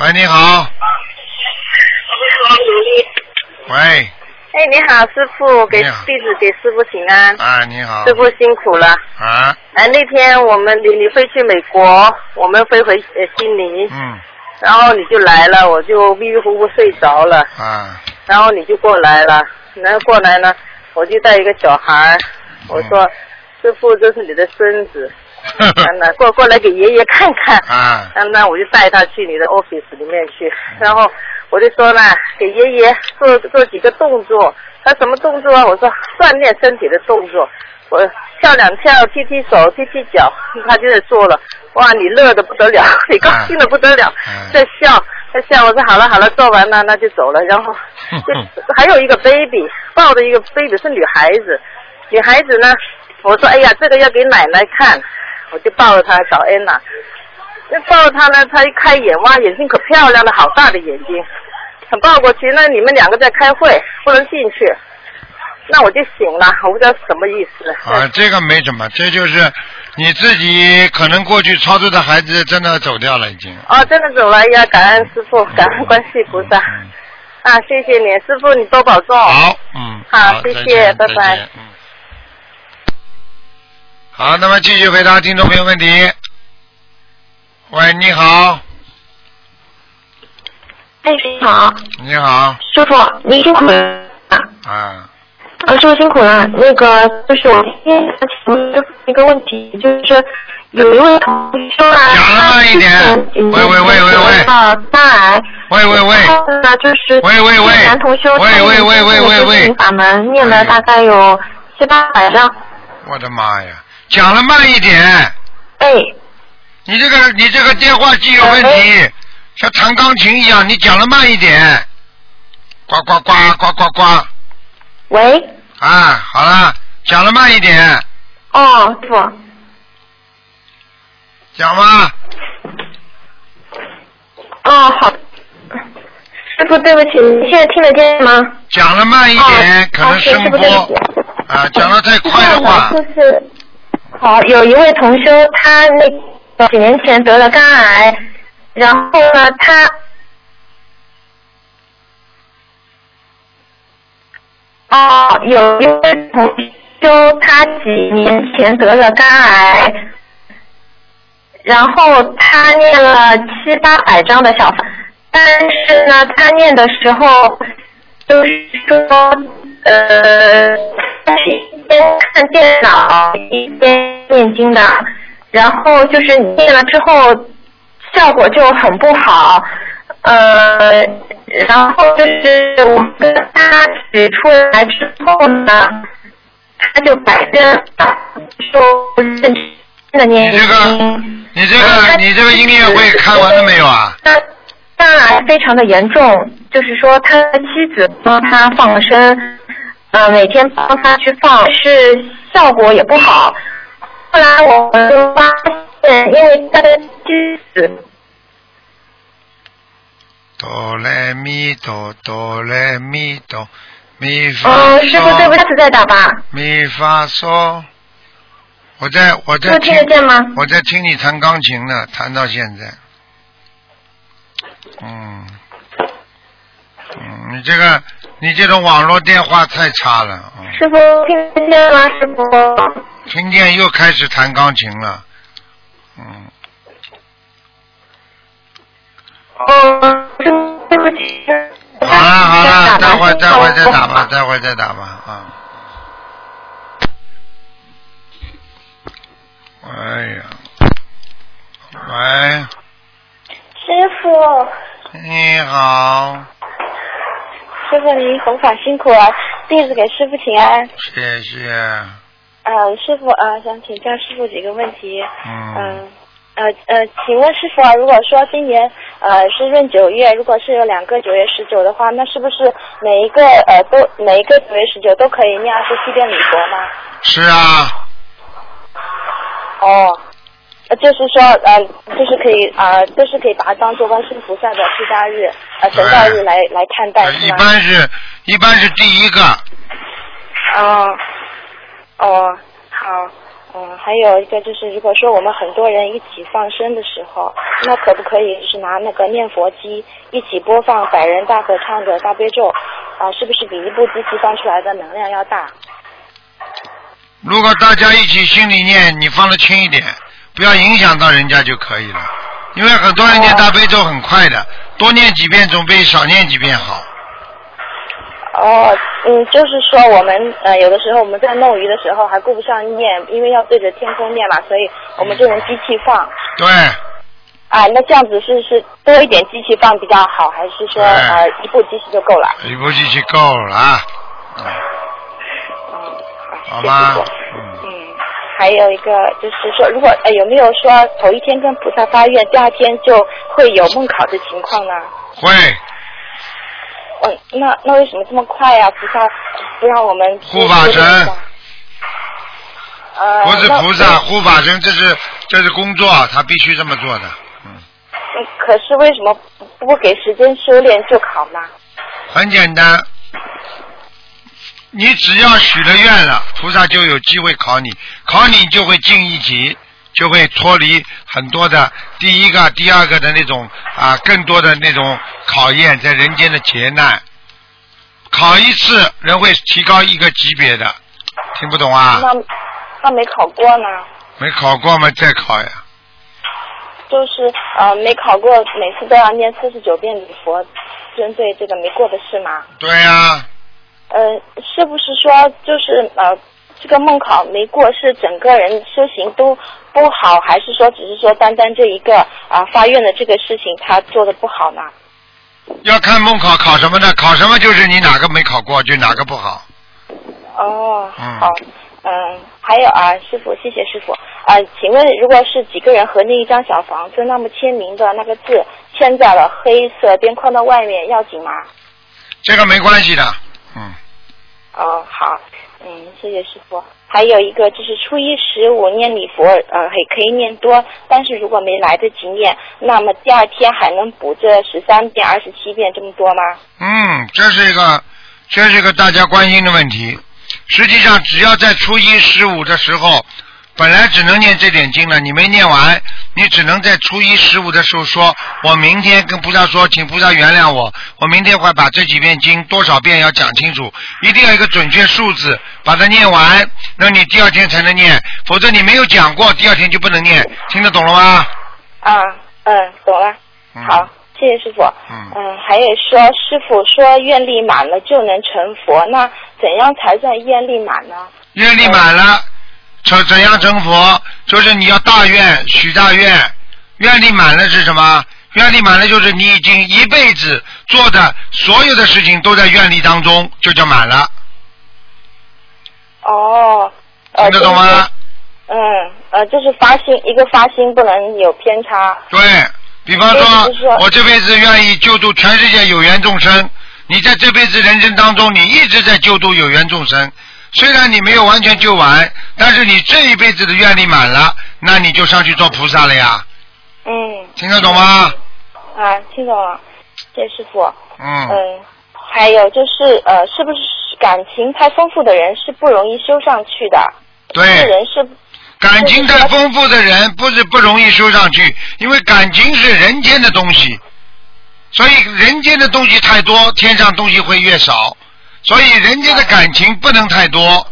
喂，你好，喂，哎，你好，师傅，给弟子给师傅请安。啊，你好，师傅辛苦了。啊，哎，那天我们你你飞去美国，我们飞回呃悉尼，嗯，然后你就来了，我就迷迷糊糊睡着了，啊，然后你就过来了，然后过来呢，我就带一个小孩儿，我说、嗯师傅这是你的孙子，那过过来给爷爷看看，啊，那那我就带他去你的 office 里面去，然后我就说呢，给爷爷做做几个动作。他什么动作啊？我说锻炼身体的动作。我跳两跳，踢踢手，踢踢脚，他就在做了。哇，你乐的不得了，你高兴的不得了，在笑，在笑。我说好了好了，做完了那就走了。然后就还有一个 baby 抱着一个 baby 是女孩子，女孩子呢，我说哎呀这个要给奶奶看，我就抱着她找安娜。那抱着她呢，她一开眼，哇，眼睛可漂亮了，好大的眼睛。想抱过去，那你们两个在开会，不能进去。那我就醒了，我不知道什么意思。啊，这个没什么，这就是你自己可能过去操作的孩子真的走掉了已经。哦，真的走了哎呀！感恩师傅，感恩关系菩萨。啊，谢谢你，师傅你多保重。好，嗯，好，谢谢，拜拜。嗯。好，那么继续回答听众朋友问题。喂，你好，哎，你好，你好，师傅，您辛苦了。啊，啊，师傅辛苦了。那个就是我今天想请问一个问题，就是有一位同修啊，讲了慢一点。喂喂喂喂喂。啊，肝癌。喂喂喂。然后呢，就是喂喂喂男同修，喂喂喂喂喂喂法门念了大概有七八百张。我的妈呀，讲了慢一点。哎。你这个你这个电话机有问题，像弹钢琴一样，你讲的慢一点。呱呱呱呱呱呱。喂。啊，好了，讲的慢一点，哦，师傅。讲吧。哦，好。师傅，对不起，你现在听得见吗？讲的慢一点，可能声师傅对不波啊，讲的太快的话，就是好，有一位同修，他那几年前得了肝癌，然后呢，他哦，有一位同修，他几年前得了肝癌，然后他念了七八百张的小房，但是呢，他念的时候就是说，呃，一边看电脑一边念经的，然后就是念了之后效果就很不好，呃，然后就是我跟他指出来之后呢，他就改变了，说不是真的念经。你这个你这个音乐会看完了没有啊？当然非常的严重，就是说他的妻子帮他放了生，呃，每天帮他去放，是效果也不好。后来我们就发因为他的妻子。哆来咪哆哆来咪哆咪发哦，师傅，对不起，再打吧。咪发嗦。我在我在听得见吗？我在听你弹钢琴呢，弹到现在。嗯，嗯，你这个你这种网络电话太差了，嗯，师傅听得见吗？师傅。听见又开始弹钢琴了，嗯，哦，师傅，对不起。好了好了，待会儿待会儿再打吧，待会儿再打吧啊。哎呀，喂，师傅，你好，师傅您弘法辛苦了，弟子给师傅请安。谢谢，呃，师傅呃，想请教师傅几个问题。嗯，嗯。呃呃呃，请问师傅啊，如果说今年呃是闰九月，如果是有两个九月十九的话，那是不是每一个呃都每一个九月十九都可以念二十七遍礼佛吗？是啊，哦，呃就是说呃就是可以啊、呃，就是可以把它当做观世音菩萨的出家日呃神道日来来看待是一？般是一般是第一个，哦，哦，好，嗯，还有一个就是，如果说我们很多人一起放生的时候，那可不可以是拿那个念佛机一起播放百人大合唱的大悲咒？啊，是不是比一部机器放出来的能量要大？如果大家一起心里念，你放的轻一点，不要影响到人家就可以了。因为很多人念大悲咒很快的，多念几遍总比少念几遍好。哦，嗯，就是说我们呃有的时候我们在弄鱼的时候还顾不上念，因为要对着天空念嘛，所以我们就用机器放。对，啊，那这样子是是多一点机器放比较好，还是说呃一部机器就够了？一部机器够了啊，好吗？还有一个就是说，如果呃有没有说头一天跟菩萨发愿，第二天就会有梦考的情况呢？会，嗯，那那为什么这么快呀、菩萨不让我们护法神呃，不是菩萨，护法神，这是这是工作，他必须这么做的。嗯可是为什么不不给时间修炼就考呢？很简单，你只要许了愿了，菩萨就有机会考你，考你就会进一级，就会脱离很多的第一个、第二个的那种啊，更多的那种考验，在人间的劫难。考一次，人会提高一个级别的，听不懂啊？那那没考过呢？没考过嘛？再考呀。就是呃没考过，每次都要念四十九遍礼佛，针对这个没过的事吗？对呀、呃，是不是说就是呃，这个梦考没过，是整个人修行都不好，还是说只是说单单这一个啊、发愿的这个事情他做的不好呢？要看梦考考什么呢？考什么就是你哪个没考过，就哪个不好。哦，嗯好，嗯，还有啊，师傅，谢谢师傅。啊，请问如果是几个人合那一张小房子，那么签名的那个字签在了黑色边框的外面，要紧吗？这个没关系的。嗯哦，好，嗯，谢谢师傅。还有一个就是初一十五念礼佛，呃，也可以念多，但是如果没来得及念，那么第二天还能补这十三遍、二十七遍这么多吗？嗯，这是一个，这是一个大家关心的问题。实际上，只要在初一十五的时候，本来只能念这点经了，你没念完，你只能在初一十五的时候说，我明天跟菩萨说，请菩萨原谅我，我明天会把这几遍经多少遍要讲清楚，一定要一个准确数字，把它念完，那你第二天才能念，否则你没有讲过，第二天就不能念，听得懂了吗？啊，嗯，懂了。好，谢谢师傅。嗯，还有说师傅说愿力满了就能成佛，那怎样才算愿力满呢？愿力满了，怎怎样成佛？就是你要大愿，许大愿。愿力满了是什么？愿力满了就是你已经一辈子做的所有的事情都在愿力当中，就叫满了。哦，呃，听得懂吗？就是嗯，呃，就是发心，一个发心不能有偏差。对比方说，我这辈子愿意救助全世界有缘众生。你在这辈子人生当中，你一直在救度有缘众生，虽然你没有完全救完，但是你这一辈子的愿力满了，那你就上去做菩萨了呀。嗯。听得懂吗？啊，听懂了，谢谢师傅。嗯。嗯，还有就是呃，是不是感情太丰富的人是不容易修上去的？对。这人是感情太丰富的人不是不容易修上去，因为感情是人间的东西，所以人间的东西太多，天上东西会越少，所以人间的感情不能太多，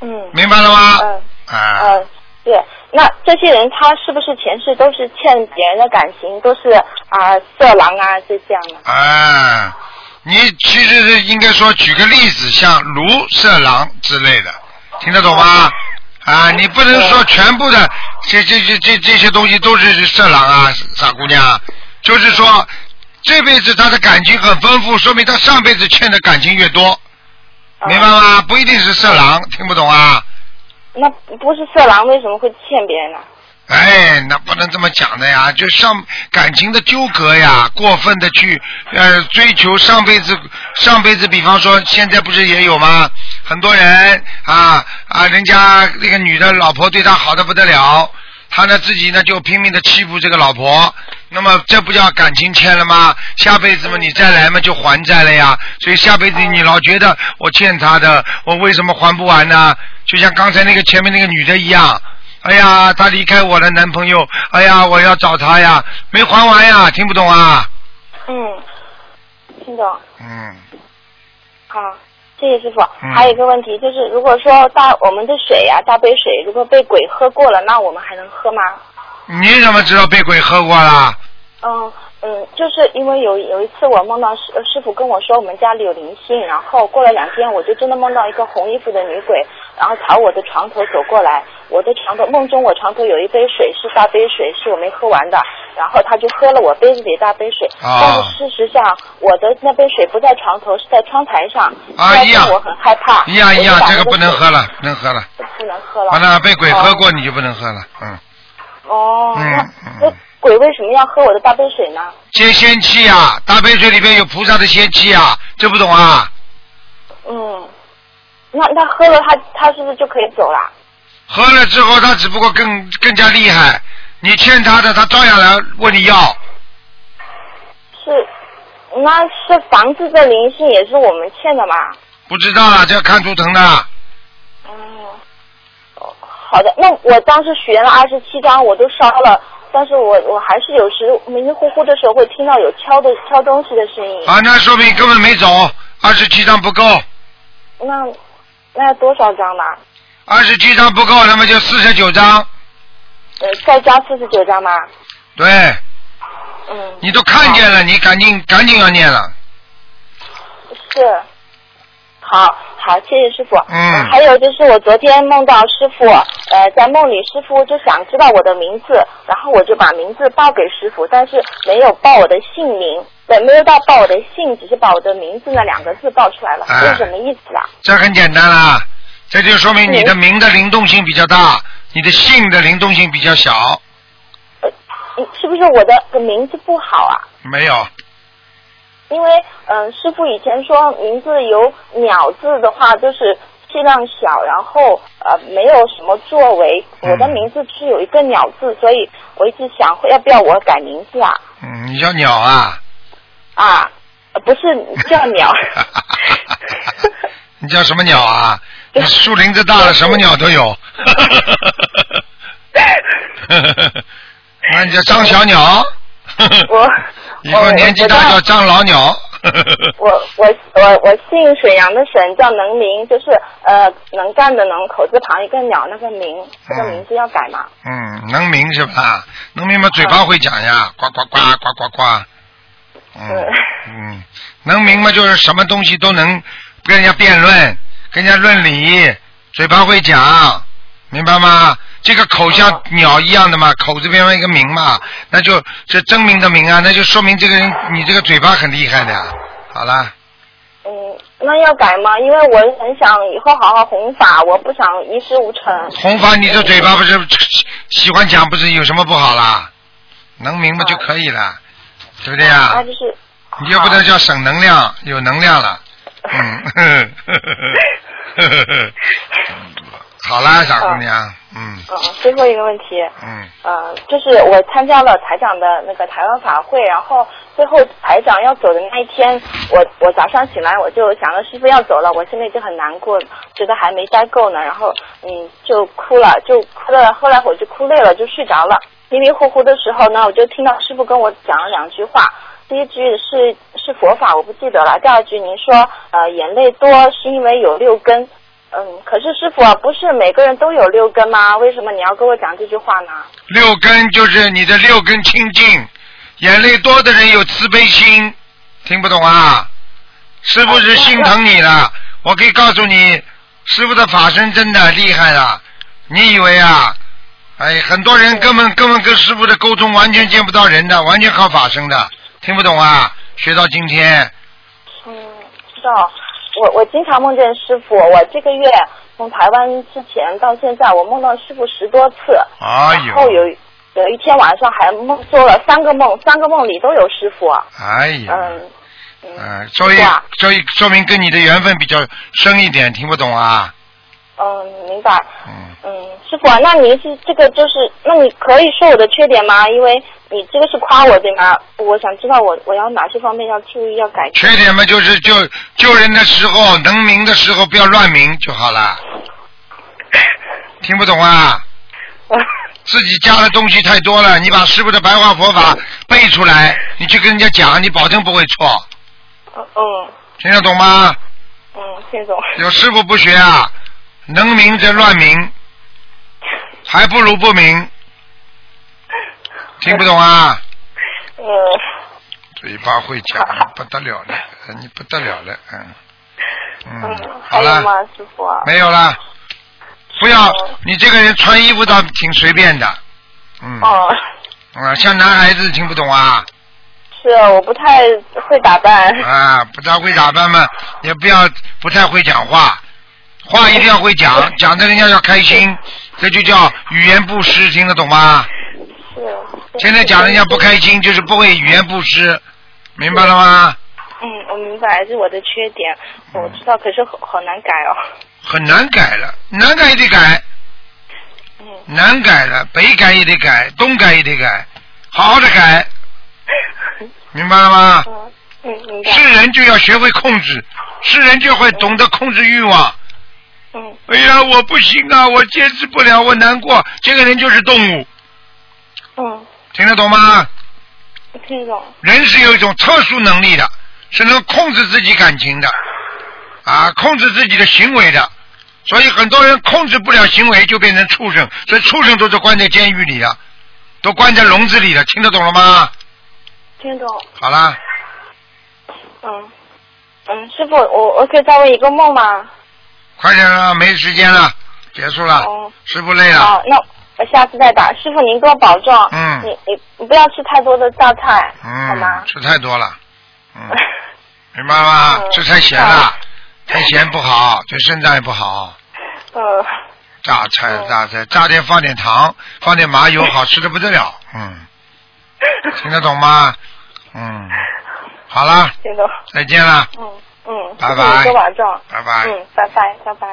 嗯。明白了吗？嗯。啊。嗯，对，那这些人他是不是前世都是欠别人的感情，都是啊、色狼啊，是这样的？啊，你其实是应该说举个例子，像卢色狼之类的，听得懂吗？啊，你不能说全部的这这这这这些东西都是色狼啊，傻姑娘，就是说这辈子他的感情很丰富，说明他上辈子欠的感情越多，明白吗？不一定是色狼，听不懂啊？那不是色狼，为什么会欠别人呢？哎，那不能这么讲的呀，就上感情的纠葛呀，过分的去呃追求上辈子上辈子，比方说现在不是也有吗？很多人啊啊，人家那个女的老婆对他好的不得了，他呢自己呢就拼命的欺负这个老婆，那么这不叫感情欠了吗？下辈子嘛你再来嘛就还债了呀，所以下辈子你老觉得我欠他的，我为什么还不完呢？就像刚才那个前面那个女的一样。哎呀，她离开我的男朋友，哎呀，我要找他呀，没还完呀，听不懂啊？嗯，听懂。嗯，好，谢谢师傅。嗯还有一个问题就是，如果说大我们的水呀、大杯水，如果被鬼喝过了，那我们还能喝吗？你怎么知道被鬼喝过了？嗯嗯，就是因为有有一次我梦到师呃师傅跟我说我们家里有灵性，然后过了两天我就真的梦到一个红衣服的女鬼，然后朝我的床头走过来，我的床头梦中我床头有一杯水是大杯水，是我没喝完的，然后他就喝了我杯子里的大杯水，啊但是事实上我的那杯水不在床头，是在窗台上，啊一样我很害怕，一样一样这个不能喝了，不能喝了。不能喝了。完了，被鬼喝过你就不能喝了，嗯，哦，嗯那那鬼为什么要喝我的大杯水呢？接仙气啊，大杯水里面有菩萨的仙气啊，这不懂啊？嗯，那那喝了他他是不是就可以走了？喝了之后他只不过更更加厉害，你欠他的他照样来问你要，是，那是房子的灵性也是我们欠的嘛？不知道啊，这要看图腾的。好的，那我当时许愿了二十七张，我都烧了，但是我我还是有时迷迷糊糊的时候会听到有敲的敲东西的声音。啊，那说明根本没走，二十七张不够，那那要多少张呢？二十七张不够，那么就四十九张。呃，再加四十九张吗？对，嗯，你都看见了，你赶紧赶紧要念了。是。好好，谢谢师傅。嗯还有就是我昨天梦到师傅，呃，在梦里师傅就想知道我的名字，然后我就把名字报给师傅，但是没有报我的姓名，对，没有到报我的姓，只是把我的名字那两个字报出来了，哎这是什么意思啊？这很简单啦，这就说明你的名的灵动性比较大，你的姓的灵动性比较小。呃是不是我的名字不好啊？没有，因为嗯、呃师傅以前说名字有鸟字的话，就是气量小，然后呃没有什么作为。嗯我的名字是有一个鸟字，所以我一直想要不要我改名字啊？嗯，你叫鸟啊？啊，呃不是叫鸟，你叫什么鸟啊？你 树林子大了，什么鸟都有。那你叫张小鸟？我以后年纪大叫张老鸟。我我我我姓沈阳的沈，叫能明，就是呃能干的能，口字旁一个鸟那个明，这个名字要改吗？嗯，能明是吧？能明嘛，嘴巴会讲呀，呱呱呱呱呱呱。嗯嗯，能明嘛，就是什么东西都能跟人家辩论，跟人家论理，嘴巴会讲，明白吗？这个口像鸟一样的嘛，口字边上一个明嘛，那就这真名的名啊，那就说明这个人你这个嘴巴很厉害的。好了，嗯，那要改吗？因为我很想以后好好弘法，我不想一事无成。弘法你这嘴巴不是喜欢讲，不是有什么不好啦？能明白就可以了，对不对呀、那就是你就不能叫省能量，有能量了。嗯，好啦，小姑娘，嗯嗯，最后一个问题，嗯，呃，就是我参加了台长的那个台湾法会，然后最后台长要走的那一天，我我早上醒来我就想着师傅要走了，我心里就很难过，觉得还没待够呢，然后嗯就哭了，就哭了，后来我就哭累了，就睡着了。迷迷糊糊的时候呢，我就听到师傅跟我讲了两句话，第一句是是佛法，我不记得了，第二句您说呃眼泪多是因为有六根。嗯，可是师傅啊，不是每个人都有六根吗？为什么你要跟我讲这句话呢？六根就是你的六根清净，眼泪多的人有慈悲心，听不懂啊？师傅是心疼你了，我可以告诉你，师傅的法身真的厉害了。你以为啊？哎，很多人根本根本跟师傅的沟通完全见不到人的，完全靠法身的，听不懂啊？学到今天，嗯，知道。我我经常梦见师傅，我这个月从台湾之前到现在，我梦到师傅十多次。哎然后有有一天晚上还梦做了三个梦，三个梦里都有师傅。哎呀，嗯，嗯，所以所以说明跟你的缘分比较深一点，听不懂啊？嗯，明白。嗯嗯，师傅啊，那您是这个就是，那你可以说我的缺点吗？因为你这个是夸我对吗？我想知道我我要哪些方面要注意要改。缺点嘛，就是救救人的时候，能明的时候不要乱明就好了。听不懂啊？自己加的东西太多了，你把师傅的白话佛法背出来，你去跟人家讲，你保证不会错。嗯嗯听得懂吗？嗯，听懂。有师傅不学啊，能明则乱明，还不如不明。听不懂啊？嗯，嘴巴会讲，不得了了，你不得了了，嗯。嗯，好了，吗，师傅啊？没有了。不要，你这个人穿衣服倒挺随便的，嗯。哦，啊，像男孩子听不懂啊，是我不太会打扮。啊，不太会打扮嘛，也不要不太会讲话，话一定要会讲，讲的人家要开心，这就叫语言不失，听得懂吗？是。现在讲人家不开心，就是不会语言不失，明白了吗？嗯，我明白是我的缺点，我知道，可是好好难改哦。很难改了，难改也得改，嗯难改了，北改也得改，东改也得改，好好的改，明白了吗？嗯，明白。是人就要学会控制，是人就会懂得控制欲望。嗯。哎呀，我不行啊，我坚持不了，我难过。这个人就是动物，嗯，听得懂吗？听得懂。人是有一种特殊能力的，是能控制自己感情的，啊，控制自己的行为的。所以很多人控制不了行为，就变成畜生。所以畜生都是关在监狱里的，都关在笼子里的，听得懂了吗？听懂。好啦，嗯嗯，师傅，我我可以再问一个梦吗？快点啊，没时间了，结束了。哦师傅累了。好，那我下次再打。师傅您多保重。嗯你你你不要吃太多的榨菜，嗯好嗯吗？，吃太多了，嗯，明白了吗？吃太咸了，太咸不好，对肾脏也不好。呃，榨菜，榨菜，榨点放点糖，放点麻油，好吃的不得了。嗯，听得懂吗？嗯，好了，听懂。再见了，嗯嗯，拜拜。拜拜。嗯，拜拜拜拜。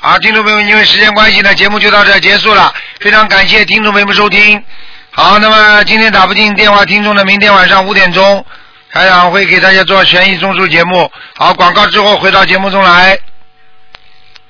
好，听众朋友们，因为时间关系呢，节目就到这结束了。非常感谢听众朋友们收听。好，那么今天打不进电话听众呢，明天晚上五点钟，台长会给大家做悬疑综述节目。好，广告之后回到节目中来。